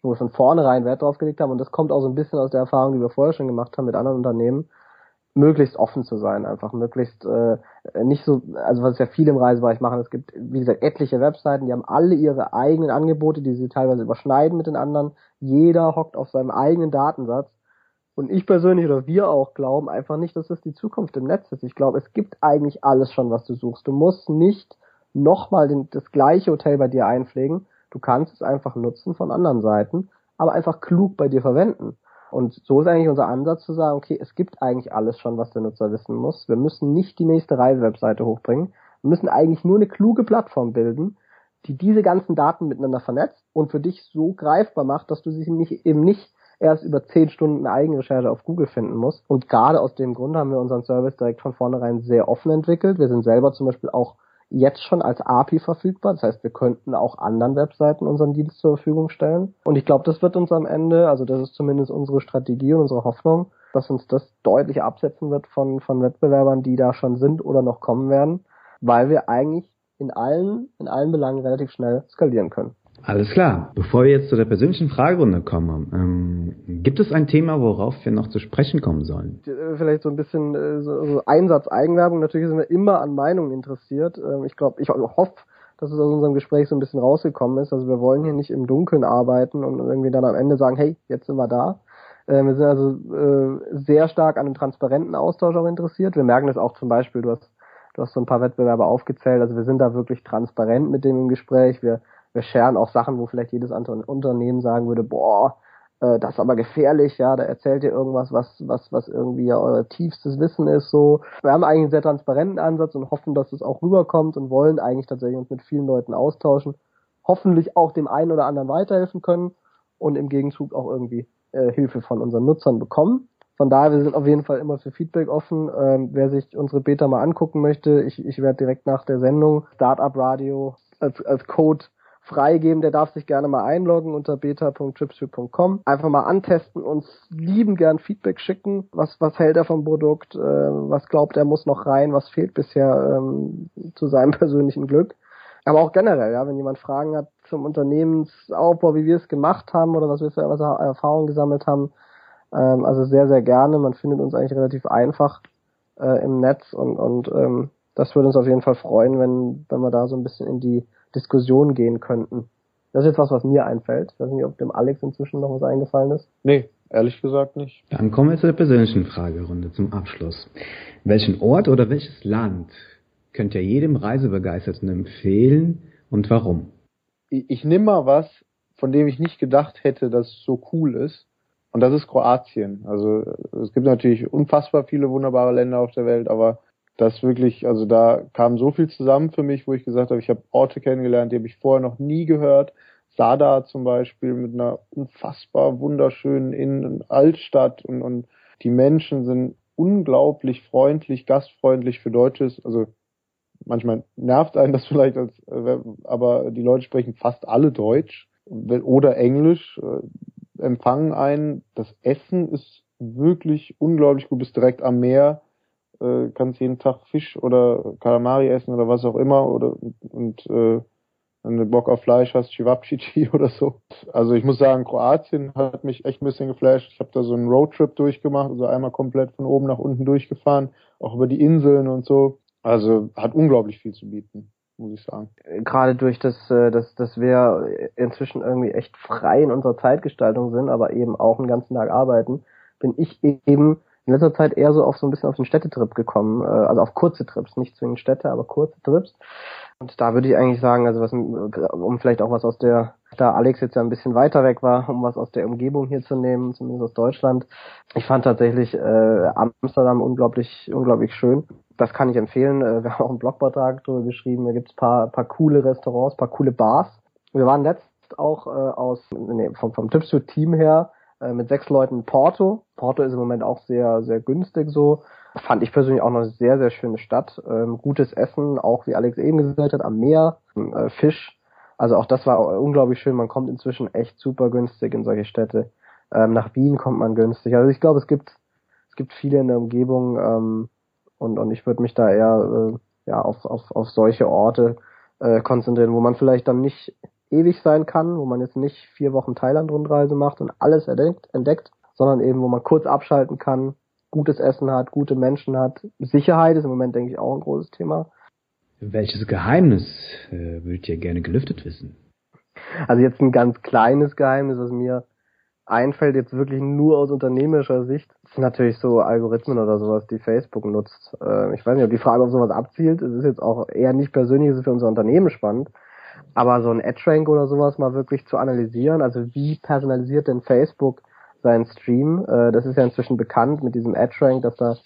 [SPEAKER 3] wo wir von vornherein Wert drauf gelegt haben, und das kommt auch so ein bisschen aus der Erfahrung, die wir vorher schon gemacht haben mit anderen Unternehmen, möglichst offen zu sein, einfach möglichst äh, nicht so, also was ja viele im Reisebereich machen, es gibt, wie gesagt, etliche Webseiten, die haben alle ihre eigenen Angebote, die sie teilweise überschneiden mit den anderen. Jeder hockt auf seinem eigenen Datensatz. Und ich persönlich oder wir auch glauben einfach nicht, dass das die Zukunft im Netz ist. Ich glaube, es gibt eigentlich alles schon, was du suchst. Du musst nicht nochmal das gleiche Hotel bei dir einpflegen. Du kannst es einfach nutzen von anderen Seiten, aber einfach klug bei dir verwenden. Und so ist eigentlich unser Ansatz zu sagen, okay, es gibt eigentlich alles schon, was der Nutzer wissen muss. Wir müssen nicht die nächste Reisewebseite hochbringen. Wir müssen eigentlich nur eine kluge Plattform bilden, die diese ganzen Daten miteinander vernetzt und für dich so greifbar macht, dass du sie nicht, eben nicht erst über zehn Stunden Eigenrecherche auf Google finden musst. Und gerade aus dem Grund haben wir unseren Service direkt von vornherein sehr offen entwickelt. Wir sind selber zum Beispiel auch jetzt schon als API verfügbar. Das heißt, wir könnten auch anderen Webseiten unseren Dienst zur Verfügung stellen. Und ich glaube, das wird uns am Ende, also das ist zumindest unsere Strategie und unsere Hoffnung, dass uns das deutlich absetzen wird von, von Wettbewerbern, die da schon sind oder noch kommen werden, weil wir eigentlich in allen, in allen Belangen relativ schnell skalieren können.
[SPEAKER 2] Alles klar. Bevor wir jetzt zu der persönlichen Fragerunde kommen, ähm, gibt es ein Thema, worauf wir noch zu sprechen kommen sollen?
[SPEAKER 3] Äh, vielleicht so ein bisschen äh, so, so Einsatz Eigenwerbung. Natürlich sind wir immer an Meinungen interessiert. Ähm, ich glaube, ich hoffe, dass es aus unserem Gespräch so ein bisschen rausgekommen ist. Also wir wollen hier nicht im Dunkeln arbeiten und irgendwie dann am Ende sagen, hey, jetzt sind wir da. Äh, wir sind also äh, sehr stark an einem transparenten Austausch auch interessiert. Wir merken das auch zum Beispiel, du hast, du hast so ein paar Wettbewerber aufgezählt. Also wir sind da wirklich transparent mit dem im Gespräch. Wir wir scheren auch Sachen, wo vielleicht jedes andere Unternehmen sagen würde, boah, äh, das ist aber gefährlich, ja, da erzählt ihr irgendwas, was, was, was irgendwie ja euer tiefstes Wissen ist, so. Wir haben eigentlich einen sehr transparenten Ansatz und hoffen, dass es auch rüberkommt und wollen eigentlich tatsächlich uns mit vielen Leuten austauschen, hoffentlich auch dem einen oder anderen weiterhelfen können und im Gegenzug auch irgendwie äh, Hilfe von unseren Nutzern bekommen. Von daher, wir sind auf jeden Fall immer für Feedback offen. Ähm, wer sich unsere Beta mal angucken möchte, ich, ich werde direkt nach der Sendung Startup Radio als, als Code freigeben, der darf sich gerne mal einloggen unter beta.tripsview.com. Einfach mal antesten, uns lieben gern Feedback schicken. Was, was hält er vom Produkt? Äh, was glaubt er muss noch rein? Was fehlt bisher ähm, zu seinem *laughs* persönlichen Glück? Aber auch generell, ja, wenn jemand Fragen hat zum Unternehmensaufbau, wie wir es gemacht haben oder was wir für Erfahrungen gesammelt haben, ähm, also sehr, sehr gerne. Man findet uns eigentlich relativ einfach äh, im Netz und, und ähm, das würde uns auf jeden Fall freuen, wenn, wenn wir da so ein bisschen in die Diskussion gehen könnten. Das ist jetzt was, was mir einfällt. Ich weiß nicht, ob dem Alex inzwischen noch was eingefallen ist.
[SPEAKER 4] Nee, ehrlich gesagt nicht.
[SPEAKER 2] Dann kommen wir zu der persönlichen Fragerunde zum Abschluss. Welchen Ort oder welches Land könnt ihr jedem Reisebegeisterten empfehlen und warum?
[SPEAKER 4] Ich, ich nehme mal was, von dem ich nicht gedacht hätte, dass es so cool ist. Und das ist Kroatien. Also es gibt natürlich unfassbar viele wunderbare Länder auf der Welt, aber das wirklich, also da kam so viel zusammen für mich, wo ich gesagt habe, ich habe Orte kennengelernt, die habe ich vorher noch nie gehört. Sada zum Beispiel mit einer unfassbar wunderschönen Innen Altstadt und, und die Menschen sind unglaublich freundlich, gastfreundlich für Deutsches. Also manchmal nervt einen das *laughs* vielleicht, als, äh, aber die Leute sprechen fast alle Deutsch oder Englisch, äh, empfangen einen. Das Essen ist wirklich unglaublich gut, bist direkt am Meer äh, kannst jeden Tag Fisch oder Kalamari essen oder was auch immer oder und äh, wenn du Bock auf Fleisch hast, Chivapchichi *laughs* oder so. Also ich muss sagen, Kroatien hat mich echt ein bisschen geflasht. Ich habe da so einen Roadtrip durchgemacht, also einmal komplett von oben nach unten durchgefahren, auch über die Inseln und so. Also hat unglaublich viel zu bieten, muss ich sagen.
[SPEAKER 3] Gerade durch das, äh, dass, dass wir inzwischen irgendwie echt frei in unserer Zeitgestaltung sind, aber eben auch einen ganzen Tag arbeiten, bin ich eben in letzter Zeit eher so auf so ein bisschen auf den Städtetrip gekommen, äh, also auf kurze Trips, nicht zwingend Städte, aber kurze Trips. Und da würde ich eigentlich sagen, also was, um vielleicht auch was aus der, da Alex jetzt ja ein bisschen weiter weg war, um was aus der Umgebung hier zu nehmen, zumindest aus Deutschland. Ich fand tatsächlich äh, Amsterdam unglaublich, unglaublich schön. Das kann ich empfehlen. Äh, wir haben auch einen Blogbeitrag drüber geschrieben. Da gibt's paar, paar coole Restaurants, paar coole Bars. Wir waren letzt auch äh, aus, nee, vom, vom Tipster-Team her äh, mit sechs Leuten Porto. Porto ist im Moment auch sehr, sehr günstig so. Fand ich persönlich auch noch eine sehr, sehr schöne Stadt. Ähm, gutes Essen, auch wie Alex eben gesagt hat, am Meer, äh, Fisch. Also auch das war unglaublich schön. Man kommt inzwischen echt super günstig in solche Städte. Ähm, nach Wien kommt man günstig. Also ich glaube, es gibt, es gibt viele in der Umgebung ähm, und, und ich würde mich da eher äh, ja, auf, auf, auf solche Orte äh, konzentrieren, wo man vielleicht dann nicht ewig sein kann, wo man jetzt nicht vier Wochen Thailand-Rundreise macht und alles entdeckt, entdeckt, sondern eben, wo man kurz abschalten kann, gutes Essen hat, gute Menschen hat. Sicherheit ist im Moment, denke ich, auch ein großes Thema.
[SPEAKER 2] Welches Geheimnis äh, würdet ihr gerne gelüftet wissen?
[SPEAKER 3] Also jetzt ein ganz kleines Geheimnis, was mir einfällt, jetzt wirklich nur aus unternehmerischer Sicht, sind natürlich so Algorithmen oder sowas, die Facebook nutzt. Äh, ich weiß nicht, ob die Frage auf sowas abzielt. Es ist jetzt auch eher nicht persönlich, es ist für unser Unternehmen spannend. Aber so ein Ad-Rank oder sowas mal wirklich zu analysieren, also wie personalisiert denn Facebook seinen Stream? Äh, das ist ja inzwischen bekannt mit diesem Ad-Rank, dass da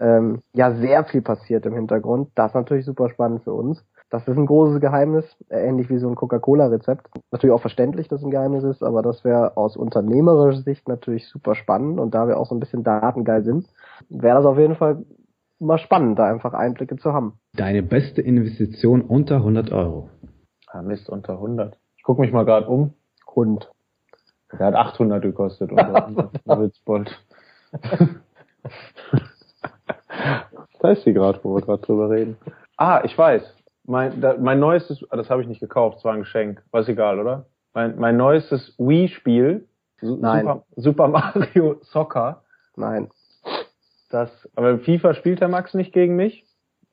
[SPEAKER 3] ähm, ja sehr viel passiert im Hintergrund. Das ist natürlich super spannend für uns. Das ist ein großes Geheimnis, ähnlich wie so ein Coca-Cola-Rezept. Natürlich auch verständlich, dass es ein Geheimnis ist, aber das wäre aus unternehmerischer Sicht natürlich super spannend und da wir auch so ein bisschen datengeil sind, wäre das auf jeden Fall mal spannend, da einfach Einblicke zu haben.
[SPEAKER 2] Deine beste Investition unter 100 Euro?
[SPEAKER 4] Ah, Mist, unter 100. Ich gucke mich mal gerade um.
[SPEAKER 3] Hund.
[SPEAKER 4] Der hat 800 gekostet, unter 100. *laughs* Witzbold. *laughs* da ist sie gerade, wo wir gerade drüber reden. Ah, ich weiß. Mein, da, mein neuestes, ah, das habe ich nicht gekauft, es war ein Geschenk. War egal, oder? Mein, mein neuestes Wii-Spiel, Super, Super Mario Soccer.
[SPEAKER 3] Nein.
[SPEAKER 4] Das, aber FIFA spielt der Max nicht gegen mich.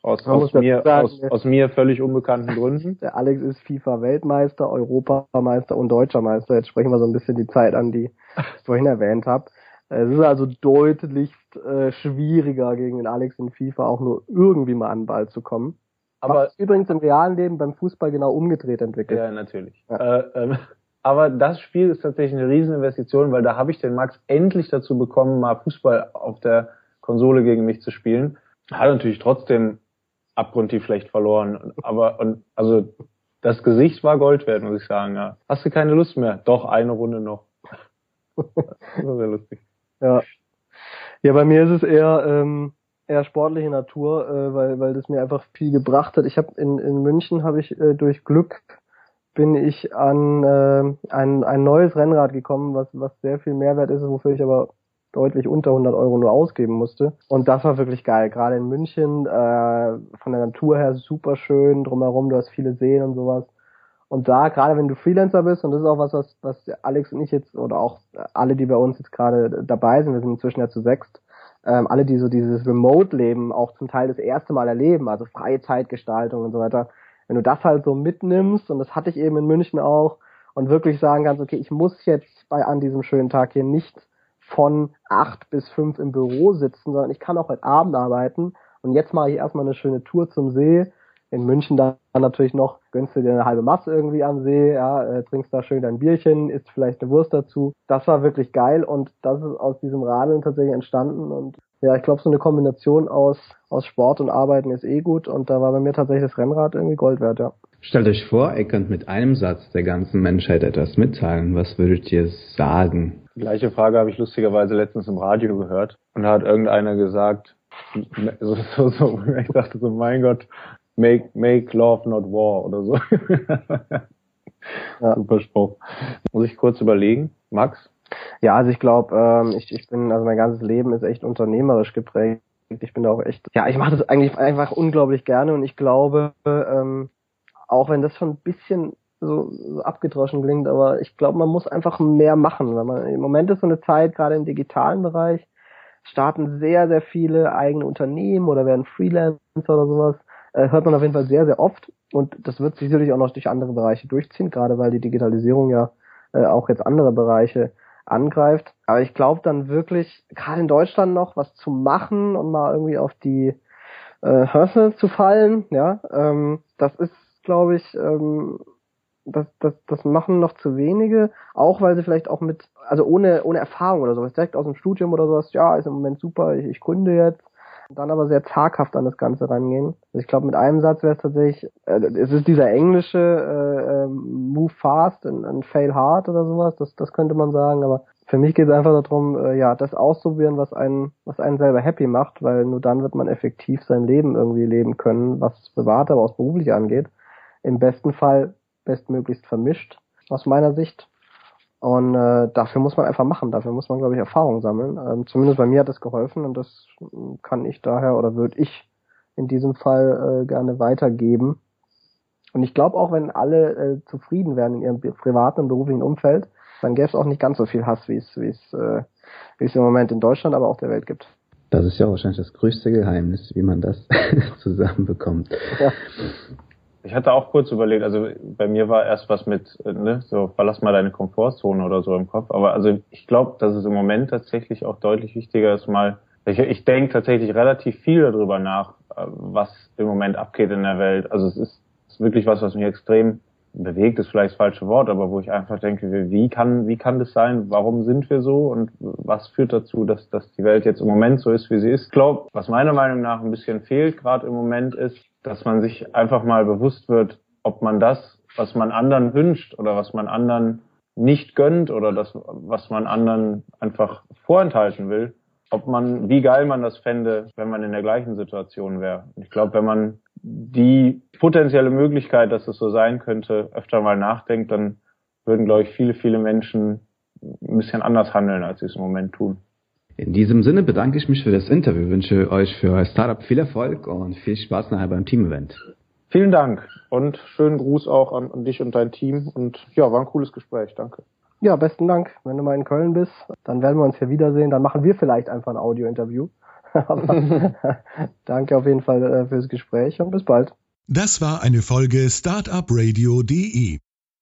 [SPEAKER 4] Aus, aus mir, sagen, aus, aus mir völlig unbekannten Gründen.
[SPEAKER 3] Der Alex ist FIFA-Weltmeister, Europameister und Deutscher Meister. Jetzt sprechen wir so ein bisschen die Zeit an, die ich vorhin erwähnt habe. Es ist also deutlich äh, schwieriger gegen den Alex in FIFA auch nur irgendwie mal an den Ball zu kommen. Aber Was übrigens im realen Leben beim Fußball genau umgedreht entwickelt.
[SPEAKER 4] Ja, natürlich. Ja. Äh, ähm, aber das Spiel ist tatsächlich eine Rieseninvestition, weil da habe ich den Max endlich dazu bekommen, mal Fußball auf der Konsole gegen mich zu spielen. Hat natürlich trotzdem abgrundtief schlecht verloren. Aber und also das Gesicht war Gold wert, muss ich sagen. Ja. Hast du keine Lust mehr? Doch, eine Runde noch. das war sehr lustig. *laughs*
[SPEAKER 3] Ja. Ja, bei mir ist es eher ähm, eher sportliche Natur, äh, weil, weil das mir einfach viel gebracht hat. Ich habe in, in München habe ich äh, durch Glück bin ich an äh, ein, ein neues Rennrad gekommen, was, was sehr viel Mehrwert ist, wofür ich aber deutlich unter 100 Euro nur ausgeben musste. Und das war wirklich geil. Gerade in München, äh, von der Natur her super schön, drumherum, du hast viele Seen und sowas. Und da, gerade wenn du Freelancer bist, und das ist auch was, was, was Alex und ich jetzt, oder auch alle, die bei uns jetzt gerade dabei sind, wir sind inzwischen ja zu sechst, ähm, alle, die so dieses Remote-Leben auch zum Teil das erste Mal erleben, also freie Zeitgestaltung und so weiter, wenn du das halt so mitnimmst, und das hatte ich eben in München auch, und wirklich sagen kannst, okay, ich muss jetzt bei an diesem schönen Tag hier nicht von acht bis fünf im Büro sitzen, sondern ich kann auch heute Abend arbeiten und jetzt mache ich erstmal eine schöne Tour zum See. In München dann natürlich noch, gönnst du dir eine halbe Masse irgendwie am See, ja, äh, trinkst da schön dein Bierchen, isst vielleicht eine Wurst dazu. Das war wirklich geil und das ist aus diesem Radeln tatsächlich entstanden und ja, ich glaube, so eine Kombination aus, aus Sport und Arbeiten ist eh gut und da war bei mir tatsächlich das Rennrad irgendwie Gold wert, ja.
[SPEAKER 2] Stellt euch vor, ihr könnt mit einem Satz der ganzen Menschheit etwas mitteilen. Was würdet ihr sagen?
[SPEAKER 4] Die gleiche Frage habe ich lustigerweise letztens im Radio gehört. Und da hat irgendeiner gesagt, *laughs* so, so, so, ich dachte so, mein Gott, make, make love not war oder so. *laughs* ja. Super Spruch. Muss ich kurz überlegen. Max?
[SPEAKER 3] Ja, also ich glaube, ähm, ich, ich bin, also mein ganzes Leben ist echt unternehmerisch geprägt. Ich bin da auch echt, ja, ich mache das eigentlich einfach unglaublich gerne und ich glaube, ähm, auch wenn das schon ein bisschen so, so abgedroschen klingt, aber ich glaube, man muss einfach mehr machen. Weil man, Im Moment ist so eine Zeit, gerade im digitalen Bereich, starten sehr, sehr viele eigene Unternehmen oder werden Freelancer oder sowas. Äh, hört man auf jeden Fall sehr, sehr oft. Und das wird sich sicherlich auch noch durch andere Bereiche durchziehen, gerade weil die Digitalisierung ja äh, auch jetzt andere Bereiche angreift. Aber ich glaube dann wirklich, gerade in Deutschland noch was zu machen und mal irgendwie auf die äh, Hörse zu fallen, ja, ähm, das ist, glaube ich, ähm, das, das, das machen noch zu wenige, auch weil sie vielleicht auch mit, also ohne, ohne Erfahrung oder sowas, direkt aus dem Studium oder sowas, ja, ist im Moment super, ich, ich gründe jetzt, dann aber sehr zaghaft an das Ganze rangehen. Also ich glaube, mit einem Satz wäre es tatsächlich, äh, es ist dieser englische äh, äh, Move fast and, and fail hard oder sowas, das, das könnte man sagen, aber für mich geht es einfach darum, äh, ja, das auszuprobieren, was einen, was einen selber happy macht, weil nur dann wird man effektiv sein Leben irgendwie leben können, was privat, aber auch beruflich angeht. Im besten Fall bestmöglichst vermischt, aus meiner Sicht. Und äh, dafür muss man einfach machen, dafür muss man, glaube ich, Erfahrung sammeln. Ähm, zumindest bei mir hat das geholfen und das kann ich daher oder würde ich in diesem Fall äh, gerne weitergeben. Und ich glaube auch, wenn alle äh, zufrieden wären in ihrem privaten und beruflichen Umfeld, dann gäbe es auch nicht ganz so viel Hass, wie es wie es äh, wie es im Moment in Deutschland, aber auch der Welt gibt.
[SPEAKER 2] Das ist ja wahrscheinlich das größte Geheimnis, wie man das *laughs* zusammenbekommt. Ja.
[SPEAKER 4] Ich hatte auch kurz überlegt, also bei mir war erst was mit, ne, so verlass mal deine Komfortzone oder so im Kopf. Aber also ich glaube, dass es im Moment tatsächlich auch deutlich wichtiger ist, mal, ich, ich denke tatsächlich relativ viel darüber nach, äh, was im Moment abgeht in der Welt. Also es ist, ist wirklich was, was mich extrem bewegt, ist vielleicht das falsche Wort, aber wo ich einfach denke, wie kann, wie kann das sein? Warum sind wir so? Und was führt dazu, dass, dass die Welt jetzt im Moment so ist, wie sie ist? Ich glaube, was meiner Meinung nach ein bisschen fehlt gerade im Moment ist, dass man sich einfach mal bewusst wird, ob man das, was man anderen wünscht oder was man anderen nicht gönnt oder das, was man anderen einfach vorenthalten will, ob man, wie geil man das fände, wenn man in der gleichen Situation wäre. Ich glaube, wenn man die potenzielle Möglichkeit, dass es so sein könnte, öfter mal nachdenkt, dann würden, glaube ich, viele, viele Menschen ein bisschen anders handeln, als sie es im Moment tun.
[SPEAKER 2] In diesem Sinne bedanke ich mich für das Interview, wünsche euch für euer Startup viel Erfolg und viel Spaß nachher beim Team-Event.
[SPEAKER 4] Vielen Dank und schönen Gruß auch an, an, dich und dein Team und ja, war ein cooles Gespräch, danke.
[SPEAKER 3] Ja, besten Dank. Wenn du mal in Köln bist, dann werden wir uns hier wiedersehen, dann machen wir vielleicht einfach ein Audio-Interview. *laughs* *laughs* danke auf jeden Fall äh, fürs Gespräch und bis bald.
[SPEAKER 1] Das war eine Folge Startupradio.de.